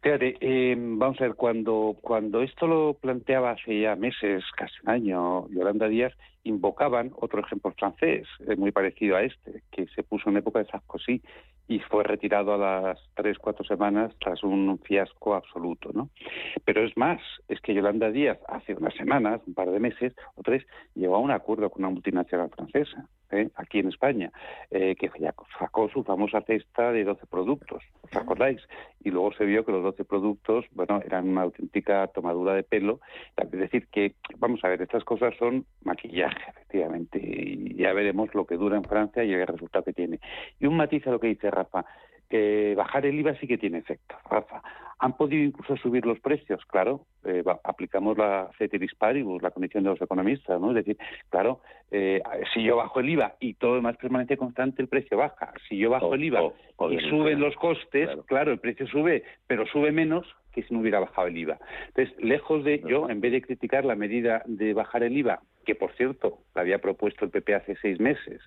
Fíjate, eh, vamos a ver, cuando, cuando esto lo planteaba hace ya meses, casi un año, Yolanda Díaz, invocaban otro ejemplo francés, eh, muy parecido a este, que se puso en época de Sarkozy y fue retirado a las tres, cuatro semanas tras un fiasco absoluto, ¿no? Pero es más, es que Yolanda Díaz hace unas semanas, un par de meses o tres, llegó a un acuerdo con una multinacional francesa ¿eh? aquí en España, eh, que sacó su famosa cesta de 12 productos, ¿os acordáis? Y luego se vio que los 12 productos, bueno, eran una auténtica tomadura de pelo. Es decir, que, vamos a ver, estas cosas son maquillaje, efectivamente, y ya veremos lo que dura en Francia y el resultado que tiene. Y un matiz a lo que dice Rafa, que bajar el IVA sí que tiene efecto, Rafa. ¿Han podido incluso subir los precios? Claro, eh, aplicamos la ceteris paribus, la condición de los economistas, ¿no? Es decir, claro, eh, si yo bajo el IVA y todo es más permanente constante, el precio baja. Si yo bajo el IVA y suben los costes, claro. el precio sube, pero sube menos que si no hubiera bajado el IVA. Entonces, lejos de yo, en vez de criticar la medida de bajar el IVA, que por cierto la había propuesto el PP hace seis meses,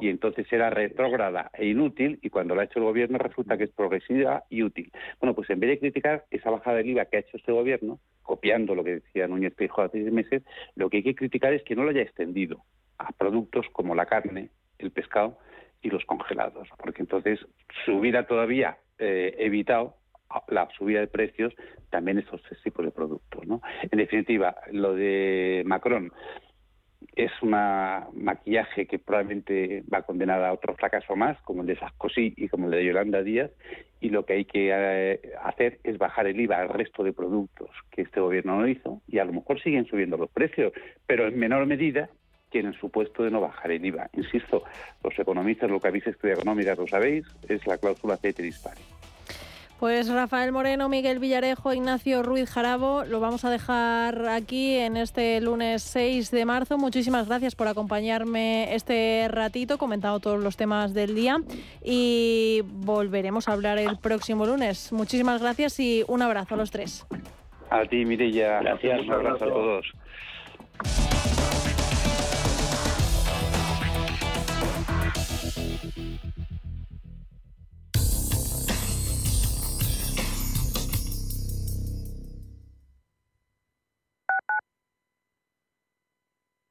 y entonces era retrógrada e inútil, y cuando la ha hecho el gobierno resulta que es progresiva y útil. Bueno, pues en vez de criticar esa bajada del IVA que ha hecho este gobierno, copiando lo que decía Núñez Peijóo hace seis meses, lo que hay que criticar es que no lo haya extendido a productos como la carne, el pescado y los congelados, porque entonces se hubiera todavía eh, evitado la subida de precios también estos tipos de productos. ¿no? En definitiva, lo de Macron es un maquillaje que probablemente va condenada a otro fracaso más, como el de Sarkozy y como el de Yolanda Díaz, y lo que hay que eh, hacer es bajar el IVA al resto de productos que este gobierno no hizo, y a lo mejor siguen subiendo los precios, pero en menor medida tienen su puesto de no bajar el IVA. Insisto, los economistas, lo que habéis estudiado económicas, lo sabéis, es la cláusula ceteris paribus. Pues Rafael Moreno, Miguel Villarejo, Ignacio Ruiz Jarabo, lo vamos a dejar aquí en este lunes 6 de marzo. Muchísimas gracias por acompañarme este ratito, comentado todos los temas del día y volveremos a hablar el próximo lunes. Muchísimas gracias y un abrazo a los tres. A ti, Mireya. Gracias. Un abrazo a todos.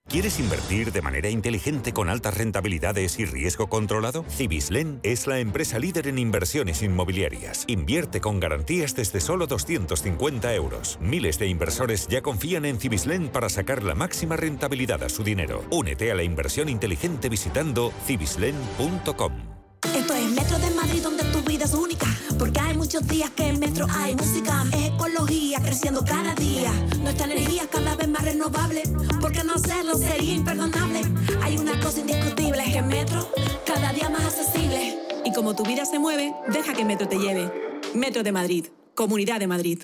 ¿Quieres invertir de manera inteligente con altas rentabilidades y riesgo controlado? Cibislen es la empresa líder en inversiones inmobiliarias. Invierte con garantías desde solo 250 euros. Miles de inversores ya confían en Cibislen para sacar la máxima rentabilidad a su dinero. Únete a la inversión inteligente visitando cibislen.com. Esto es Metro de Madrid donde tu vida es única. Porque muchos días que en Metro hay música. Es ecología creciendo cada día. Nuestra energía cada vez más renovable. Porque no hacerlo sería imperdonable. Hay una cosa indiscutible: es que Metro cada día más accesible. Y como tu vida se mueve, deja que Metro te lleve. Metro de Madrid, Comunidad de Madrid.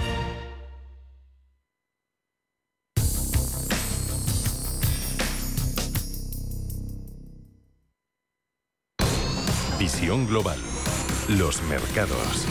Visión Global. Los mercados.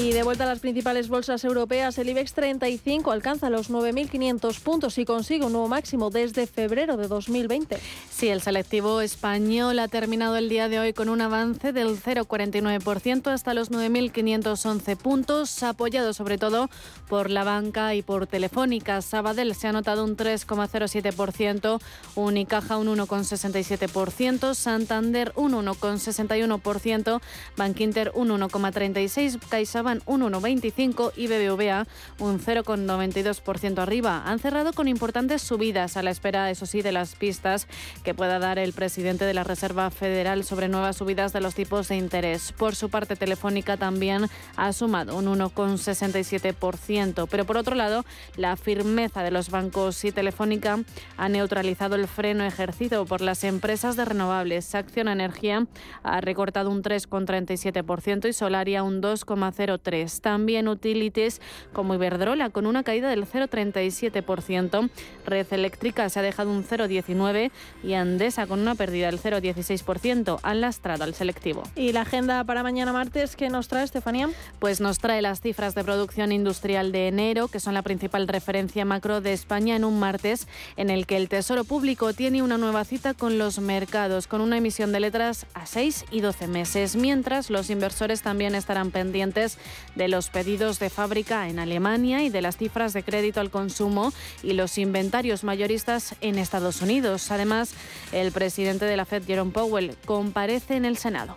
Y de vuelta a las principales bolsas europeas, el IBEX 35 alcanza los 9.500 puntos y consigue un nuevo máximo desde febrero de 2020. Sí, el selectivo español ha terminado el día de hoy con un avance del 0,49% hasta los 9.511 puntos, apoyado sobre todo por la banca y por Telefónica. Sabadell se ha notado un 3,07%, Unicaja un 1,67%, Santander un 1,61%, Bankinter un 1,36%, CaixaBank Un 1,25 y BBVA un 0,92% arriba. Han cerrado con importantes subidas a la espera, eso sí, de las pistas que pueda dar el presidente de la Reserva Federal sobre nuevas subidas de los tipos de interés. Por su parte, Telefónica también ha sumado un 1,67%. Pero por otro lado, la firmeza de los bancos y Telefónica ha neutralizado el freno ejercido por las empresas de renovables. Acción Energía ha recortado un 3,37% y Solaria un 2,03%. También Utilities como Iberdrola con una caída del 0,37%. Red Eléctrica se ha dejado un 0,19% y Andesa con una pérdida del 0,16%. Han lastrado al selectivo. ¿Y la agenda para mañana martes qué nos trae, Estefanía? Pues nos trae las cifras de producción industrial de enero, que son la principal referencia macro de España en un martes en el que el Tesoro Público tiene una nueva cita con los mercados, con una emisión de letras a 6 y 12 meses, mientras los inversores también estarán pendientes de los pedidos de fábrica en Alemania y de las cifras de crédito al consumo y los inventarios mayoristas en Estados Unidos. Además, el presidente de la Fed, Jerome Powell, comparece en el Senado.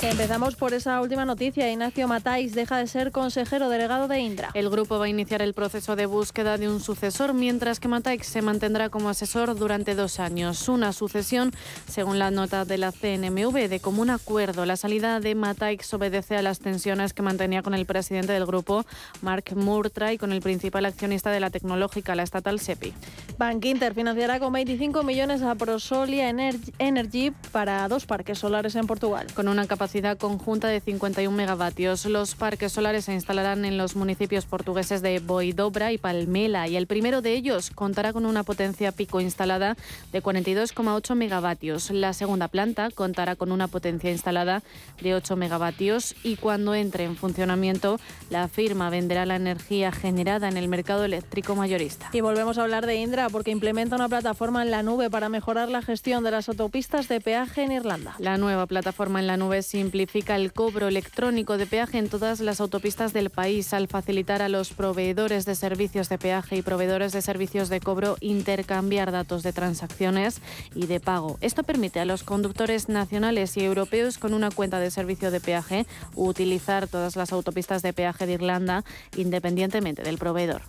Empezamos por esa última noticia. Ignacio Matáis deja de ser consejero delegado de Indra. El grupo va a iniciar el proceso de búsqueda de un sucesor, mientras que Matáis se mantendrá como asesor durante dos años. Una sucesión, según la nota de la CNMV, de común acuerdo. La salida de Matáix obedece a las tensiones que mantenía con el presidente del grupo, Mark Murtry, y con el principal accionista de la tecnológica, la estatal SEPI. Bank Inter financiará con 25 millones a Prosolia Energy para dos parques solares en Portugal. Con una capacidad conjunta de 51 megavatios. Los parques solares se instalarán en los municipios portugueses de Boidobra y Palmela y el primero de ellos contará con una potencia pico instalada de 42,8 megavatios. La segunda planta contará con una potencia instalada de 8 megavatios y cuando entre en funcionamiento la firma venderá la energía generada en el mercado eléctrico mayorista. Y volvemos a hablar de Indra porque implementa una plataforma en la nube para mejorar la gestión de las autopistas de peaje en Irlanda. La nueva plataforma en la nube simplifica el cobro electrónico de peaje en todas las autopistas del país al facilitar a los proveedores de servicios de peaje y proveedores de servicios de cobro intercambiar datos de transacciones y de pago. Esto permite a los conductores nacionales y europeos con una cuenta de servicio de peaje utilizar todas las autopistas de peaje de Irlanda independientemente del proveedor.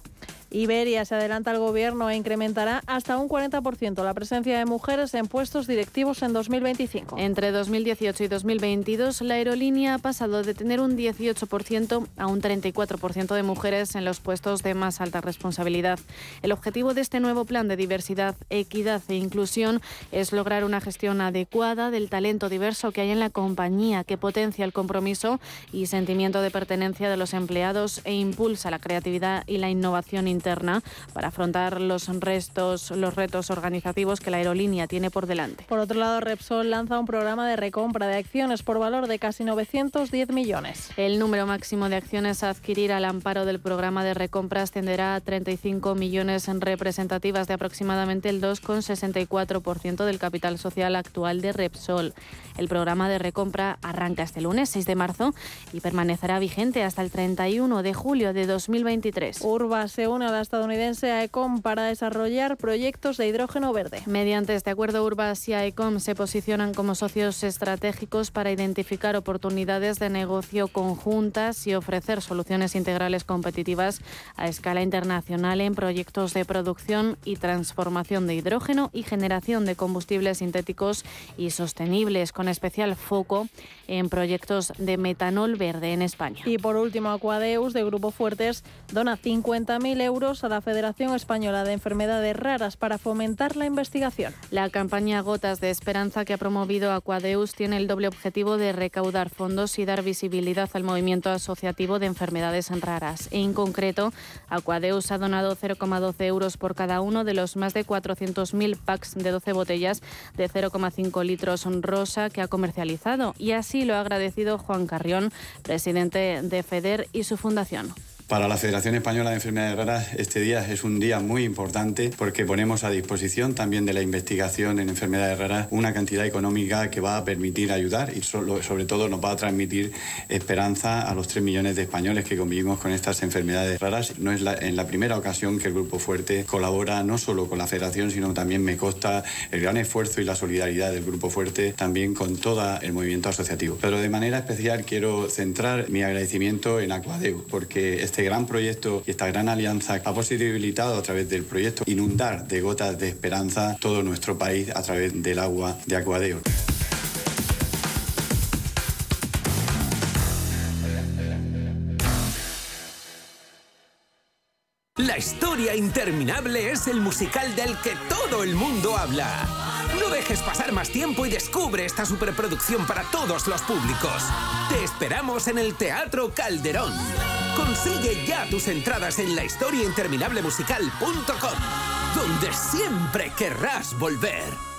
Iberia se adelanta al gobierno e incrementará hasta un 40% la presencia de mujeres en puestos directivos en 2025. Entre 2018 y 2022, la aerolínea ha pasado de tener un 18% a un 34% de mujeres en los puestos de más alta responsabilidad. El objetivo de este nuevo plan de diversidad, equidad e inclusión es lograr una gestión adecuada del talento diverso que hay en la compañía, que potencia el compromiso y sentimiento de pertenencia de los empleados e impulsa la creatividad y la innovación interna para afrontar los restos, los retos organizativos que la aerolínea tiene por delante. Por otro lado, Repsol lanza un programa de recompra de acciones por valor de casi 910 millones. El número máximo de acciones a adquirir al amparo del programa de recompra ascenderá a 35 millones en representativas de aproximadamente el 2,64% del capital social actual de Repsol. El programa de recompra arranca este lunes 6 de marzo y permanecerá vigente hasta el 31 de julio de 2023. Urba se une estadounidense AECOM para desarrollar proyectos de hidrógeno verde. Mediante este acuerdo, Urbas y AECOM se posicionan como socios estratégicos para identificar oportunidades de negocio conjuntas y ofrecer soluciones integrales competitivas a escala internacional en proyectos de producción y transformación de hidrógeno y generación de combustibles sintéticos y sostenibles, con especial foco en proyectos de metanol verde en España. Y por último, Aquadeus, de Grupo Fuertes, dona 50.000 euros a la Federación Española de Enfermedades Raras para fomentar la investigación. La campaña Gotas de Esperanza que ha promovido Aquadeus tiene el doble objetivo de recaudar fondos y dar visibilidad al movimiento asociativo de enfermedades raras. En concreto, Aquadeus ha donado 0,12 euros por cada uno de los más de 400.000 packs de 12 botellas de 0,5 litros rosa que ha comercializado y así lo ha agradecido Juan Carrión, presidente de FEDER y su fundación. Para la Federación Española de Enfermedades Raras este día es un día muy importante porque ponemos a disposición también de la investigación en enfermedades raras una cantidad económica que va a permitir ayudar y sobre todo nos va a transmitir esperanza a los 3 millones de españoles que convivimos con estas enfermedades raras. No es en la primera ocasión que el Grupo Fuerte colabora no solo con la Federación, sino también me consta el gran esfuerzo y la solidaridad del Grupo Fuerte también con todo el movimiento asociativo. Pero de manera especial quiero centrar mi agradecimiento en Aquadeu porque este este gran proyecto y esta gran alianza ha posibilitado a través del proyecto inundar de gotas de esperanza todo nuestro país a través del agua de Acuadeo. La historia interminable es el musical del que todo el mundo habla. No dejes pasar más tiempo y descubre esta superproducción para todos los públicos. Te esperamos en el Teatro Calderón. Consigue ya tus entradas en la musical.com, donde siempre querrás volver.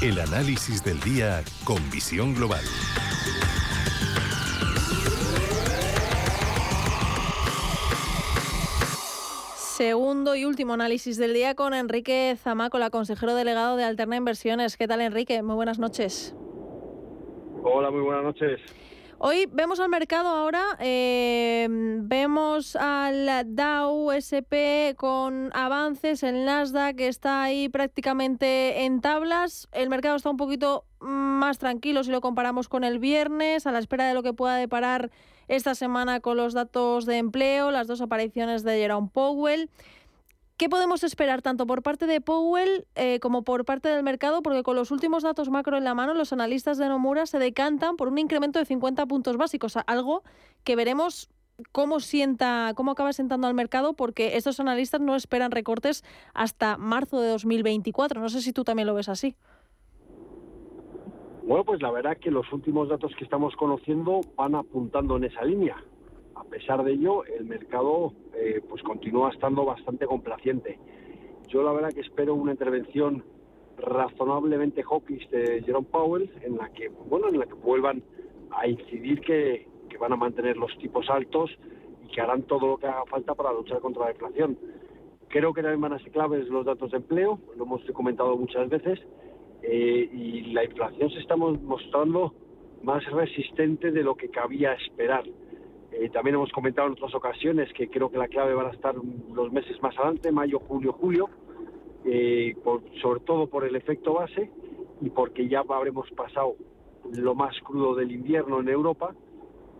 El análisis del día con visión global. Segundo y último análisis del día con Enrique Zamacola, consejero delegado de Alterna Inversiones. ¿Qué tal, Enrique? Muy buenas noches. Hola, muy buenas noches. Hoy vemos al mercado ahora, eh, vemos al Dow SP con avances, el Nasdaq que está ahí prácticamente en tablas, el mercado está un poquito más tranquilo si lo comparamos con el viernes, a la espera de lo que pueda deparar esta semana con los datos de empleo, las dos apariciones de Jerome Powell. ¿Qué podemos esperar tanto por parte de Powell eh, como por parte del mercado? Porque con los últimos datos macro en la mano, los analistas de Nomura se decantan por un incremento de 50 puntos básicos, algo que veremos cómo sienta, cómo acaba sentando al mercado, porque estos analistas no esperan recortes hasta marzo de 2024. No sé si tú también lo ves así. Bueno, pues la verdad que los últimos datos que estamos conociendo van apuntando en esa línea. A pesar de ello, el mercado eh, pues continúa estando bastante complaciente. Yo la verdad que espero una intervención razonablemente hawkish de Jerome Powell en la que bueno en la que vuelvan a incidir que, van a mantener los tipos altos y que harán todo lo que haga falta para luchar contra la inflación. Creo que también van a ser claves los datos de empleo, lo hemos comentado muchas veces, eh, y la inflación se está mostrando más resistente de lo que cabía esperar. Eh, también hemos comentado en otras ocasiones que creo que la clave van a estar los meses más adelante, mayo, julio, julio, eh, sobre todo por el efecto base y porque ya habremos pasado lo más crudo del invierno en Europa,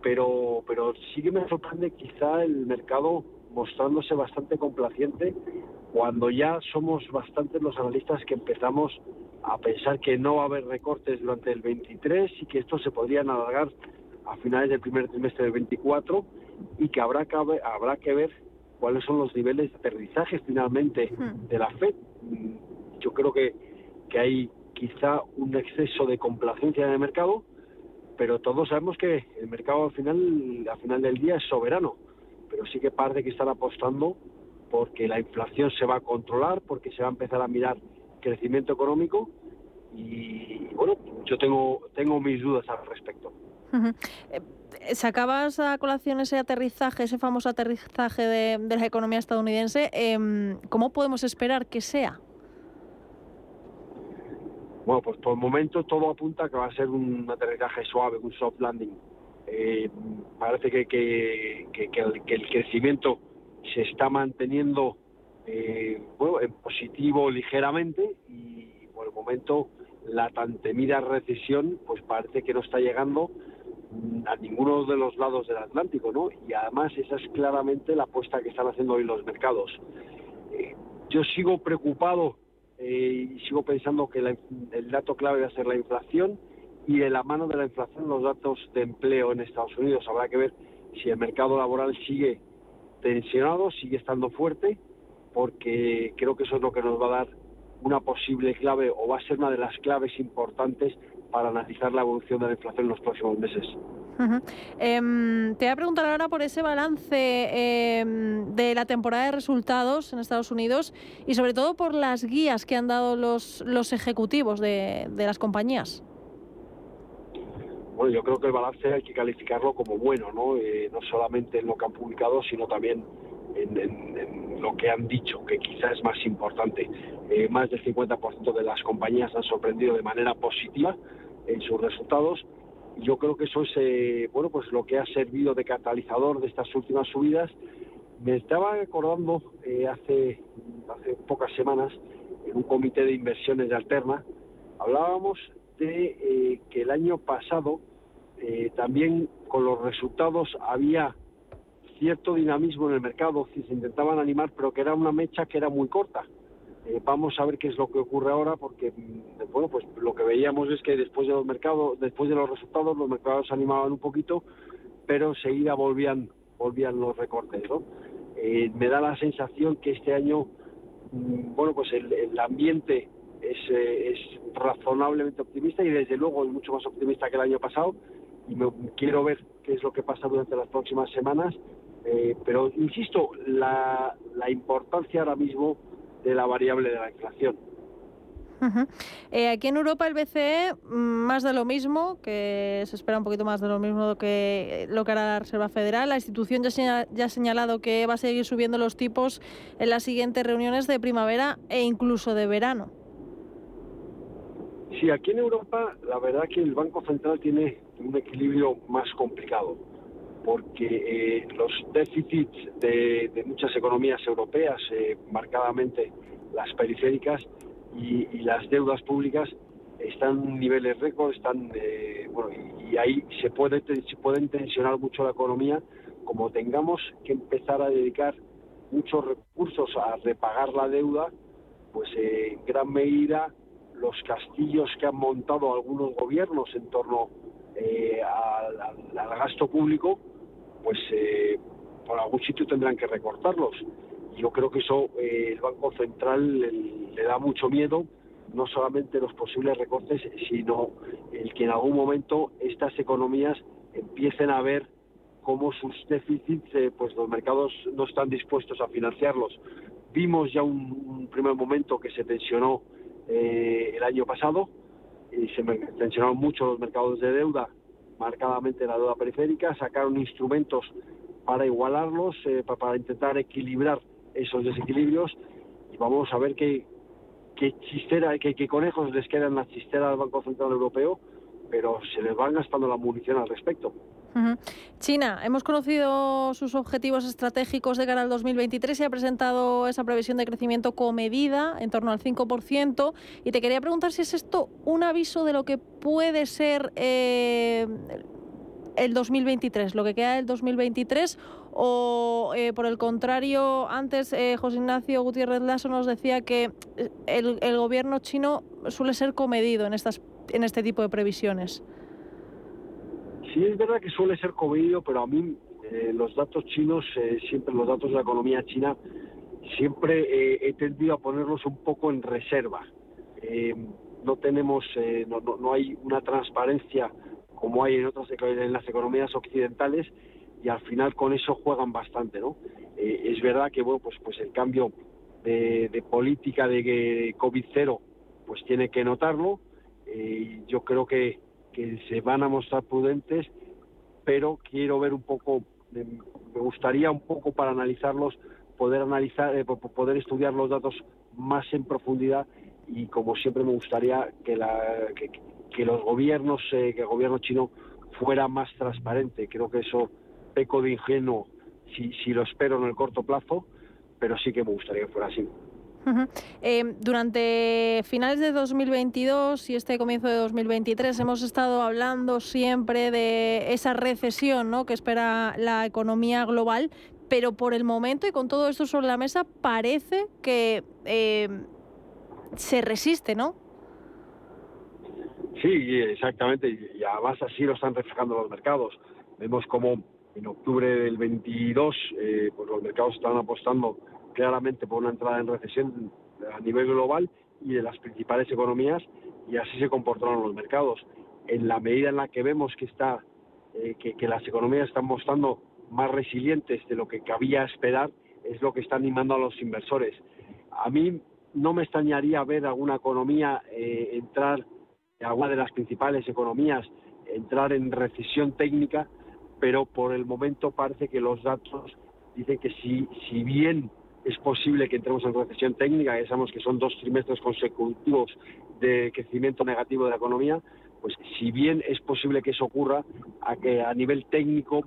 pero, pero sí que me sorprende quizá el mercado mostrándose bastante complaciente cuando ya somos bastantes los analistas que empezamos a pensar que no va a haber recortes durante el 23 y que estos se podrían alargar a finales del primer trimestre del 24 y que habrá que, habrá que ver cuáles son los niveles de aterrizaje finalmente de la FED. Yo creo que, que hay quizá un exceso de complacencia en el mercado, pero todos sabemos que el mercado al final, al final del día es soberano, pero sí que parece que están apostando porque la inflación se va a controlar, porque se va a empezar a mirar crecimiento económico y bueno, yo tengo, tengo mis dudas al respecto. Eh, sacabas a colación ese aterrizaje, ese famoso aterrizaje de, de la economía estadounidense. Eh, ¿Cómo podemos esperar que sea? Bueno, pues por el momento todo apunta a que va a ser un aterrizaje suave, un soft landing. Eh, parece que, que, que, el, crecimiento se está manteniendo eh, bueno, en positivo ligeramente y por el momento la tan temida recesión pues parece que no está llegando a ninguno de los lados del Atlántico, ¿no? Y además esa es claramente la apuesta que están haciendo hoy los mercados. Eh, yo sigo preocupado eh, y sigo pensando que el dato clave va a ser la inflación y de la mano de la inflación los datos de empleo en Estados Unidos. Habrá que ver si el mercado laboral sigue tensionado, sigue estando fuerte, porque creo que eso es lo que nos va a dar una posible clave o va a ser una de las claves importantes para analizar la evolución de la inflación en los próximos meses. Uh -huh. eh, te voy a preguntar ahora por ese balance eh, de la temporada de resultados en Estados Unidos y sobre todo por las guías que han dado los, los ejecutivos de, de las compañías. Bueno, yo creo que el balance hay que calificarlo como bueno, ¿no? Eh, no solamente en lo que han publicado, sino también en, en, en, lo que han dicho, que quizás es más importante. Eh, más del 50% de las compañías han sorprendido de manera positiva en sus resultados. Yo creo que eso es eh, bueno, pues lo que ha servido de catalizador de estas últimas subidas. Me estaba acordando eh, hace, hace pocas semanas en un comité de inversiones de Alterna, hablábamos de que el año pasado también con los resultados había cierto dinamismo en el mercado, si se intentaban animar, pero que era una mecha que era muy corta. Eh, vamos a ver qué es lo que ocurre ahora, porque mm, bueno, pues lo que veíamos es que después de los mercados, después de los resultados, los mercados se animaban un poquito, pero enseguida volvían, volvían los recortes. Eh, me da la sensación que este año, mm, bueno, pues el, el ambiente es, eh, es razonablemente optimista y desde luego es mucho más optimista que el año pasado y me, quiero ver qué es lo que pasa durante las próximas semanas. Eh, pero insisto, la, la, importancia ahora mismo de la variable de la inflación. Uh -huh. eh, aquí en Europa el BCE más de lo mismo, que se espera un poquito más de lo mismo que lo que hará la Reserva Federal. La institución ya, señala, ya ha señalado que va a seguir subiendo los tipos en las siguientes reuniones de primavera e incluso de verano. Sí, aquí en Europa la verdad que el Banco Central tiene un equilibrio más complicado porque eh, los déficits de, muchas economías europeas, eh, marcadamente las periféricas y, las deudas públicas, están en niveles récord, están eh, bueno, y, ahí se puede se pueden tensionar mucho la economía, como tengamos que empezar a dedicar muchos recursos a repagar la deuda, pues en gran medida los castillos que han montado algunos gobiernos en torno al, gasto público, pues eh, por algún sitio tendrán que recortarlos. Yo creo que eso eh, el Banco Central le, da mucho miedo, no solamente los posibles recortes, sino el que en algún momento estas economías empiecen a ver cómo sus déficits, eh, pues los mercados no están dispuestos a financiarlos. Vimos ya un, un primer momento que se tensionó eh, el año pasado, y se tensionaron mucho los mercados de deuda, marcadamente la deuda periférica, sacaron instrumentos para igualarlos, eh, para, intentar equilibrar esos desequilibrios y vamos a ver qué, qué chistera, qué, conejos les quedan la chistera del Banco Central Europeo, pero se les van gastando la munición al respecto. China, hemos conocido sus objetivos estratégicos de cara al 2023 y ha presentado esa previsión de crecimiento comedida en torno al 5%. Y te quería preguntar si es esto un aviso de lo que puede ser eh, el 2023, lo que queda del 2023, o eh, por el contrario, antes eh, José Ignacio Gutiérrez Lasso nos decía que el, el gobierno chino suele ser comedido en, estas, en este tipo de previsiones. Sí, es verdad que suele ser comedido, pero a mí eh, los datos chinos, eh, siempre los datos de la economía china, siempre eh, he tendido a ponerlos un poco en reserva. no tenemos, no, no, no, hay una transparencia como hay en otras en las economías occidentales y al final con eso juegan bastante, ¿no? Eh, es verdad que bueno, pues pues el cambio de, política de COVID cero, pues tiene que notarlo. Eh, yo creo que, se van a mostrar prudentes, pero quiero ver un poco, me gustaría un poco para analizarlos, poder analizar, eh, poder estudiar los datos más en profundidad y como siempre me gustaría que, la, que, los gobiernos, eh, que el gobierno chino fuera más transparente. Creo que eso peco de ingenuo si, si lo espero en el corto plazo, pero sí que me gustaría que fuera así. Eh, durante finales de 2022 y este comienzo de 2023 hemos estado hablando siempre de esa recesión ¿no? que espera la economía global, pero por el momento y con todo esto sobre la mesa parece que eh, se resiste, ¿no? Sí, exactamente, y además así lo están reflejando los mercados. Vemos como en octubre del 22 eh, pues los mercados están apostando claramente por una entrada en recesión a nivel global y de las principales economías y así se comportaron los mercados. En la medida en la que vemos que está eh, que, las economías están mostrando más resilientes de lo que cabía esperar, es lo que está animando a los inversores. A mí no me extrañaría ver alguna economía eh, entrar, alguna de las principales economías, entrar en recesión técnica, pero por el momento parece que los datos dicen que si, si bien es posible que entremos en recesión técnica, ya sabemos que son dos trimestres consecutivos de crecimiento negativo de la economía, pues si bien es posible que eso ocurra, a que a nivel técnico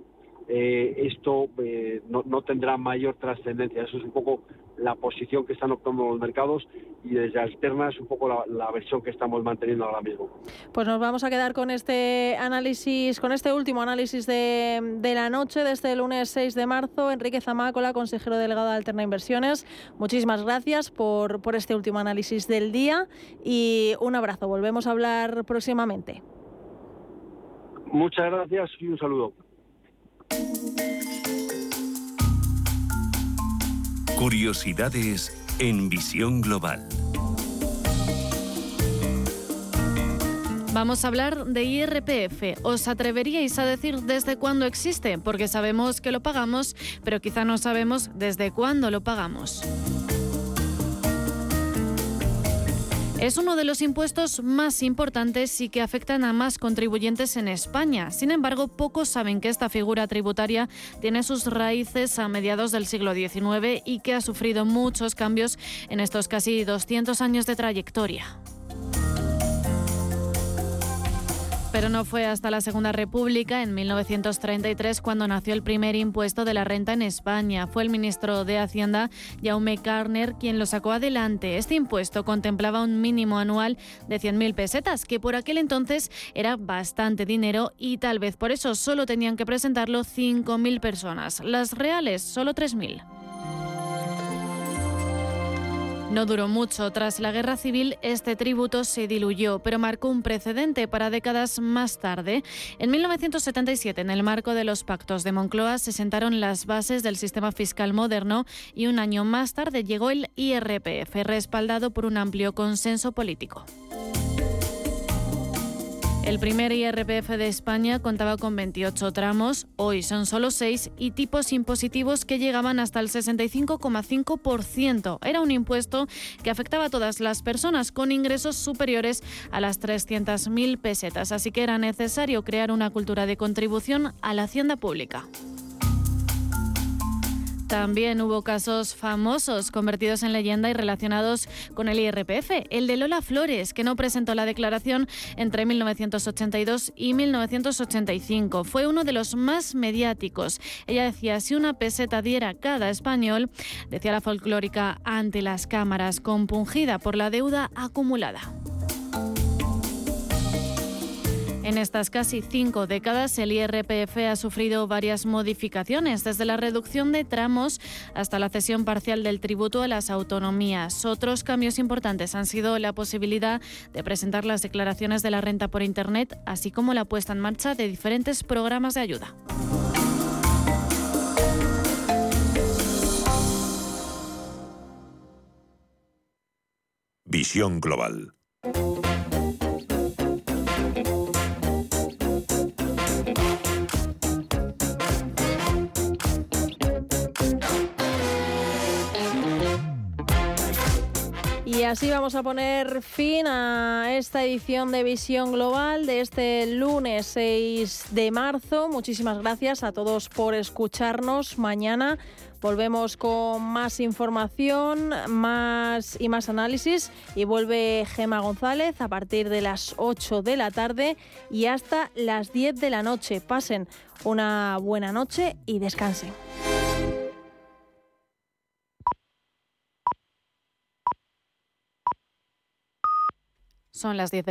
eh, esto eh, no, tendrá mayor trascendencia. Eso es un poco la posición que están optando los mercados y desde Alterna es un poco la, versión que estamos manteniendo ahora mismo. Pues nos vamos a quedar con este análisis, con este último análisis de, de la noche, de este lunes 6 de marzo. Enrique Zamácola, consejero delegado de Alterna Inversiones, muchísimas gracias por, por este último análisis del día y un abrazo. Volvemos a hablar próximamente. Muchas gracias y un saludo. Curiosidades en visión global. Vamos a hablar de IRPF. ¿Os atreveríais a decir desde cuándo existe? Porque sabemos que lo pagamos, pero quizá no sabemos desde cuándo lo pagamos. Es uno de los impuestos más importantes y que afectan a más contribuyentes en España. Sin embargo, pocos saben que esta figura tributaria tiene sus raíces a mediados del siglo XIX y que ha sufrido muchos cambios en estos casi 200 años de trayectoria. Pero no fue hasta la Segunda República, en 1933, cuando nació el primer impuesto de la renta en España. Fue el ministro de Hacienda, Jaume Carner, quien lo sacó adelante. Este impuesto contemplaba un mínimo anual de 100.000 pesetas, que por aquel entonces era bastante dinero y tal vez por eso solo tenían que presentarlo 5.000 personas. Las reales, solo 3.000. No duró mucho. Tras la guerra civil, este tributo se diluyó, pero marcó un precedente para décadas más tarde. En 1977, en el marco de los pactos de Moncloa, se sentaron las bases del sistema fiscal moderno y un año más tarde llegó el IRPF, respaldado por un amplio consenso político. El primer IRPF de España contaba con 28 tramos, hoy son solo 6 y tipos impositivos que llegaban hasta el 65,5%. Era un impuesto que afectaba a todas las personas con ingresos superiores a las 300.000 pesetas, así que era necesario crear una cultura de contribución a la hacienda pública. También hubo casos famosos convertidos en leyenda y relacionados con el IRPF. El de Lola Flores, que no presentó la declaración entre 1982 y 1985. Fue uno de los más mediáticos. Ella decía, si una peseta diera cada español, decía la folclórica ante las cámaras, compungida por la deuda acumulada. En estas casi cinco décadas, el IRPF ha sufrido varias modificaciones, desde la reducción de tramos hasta la cesión parcial del tributo a las autonomías. Otros cambios importantes han sido la posibilidad de presentar las declaraciones de la renta por Internet, así como la puesta en marcha de diferentes programas de ayuda. Visión Global así vamos a poner fin a esta edición de Visión Global de este lunes 6 de marzo. Muchísimas gracias a todos por escucharnos. Mañana volvemos con más información, más y más análisis y vuelve Gema González a partir de las 8 de la tarde y hasta las 10 de la noche. Pasen una buena noche y descansen. Son las 10 de la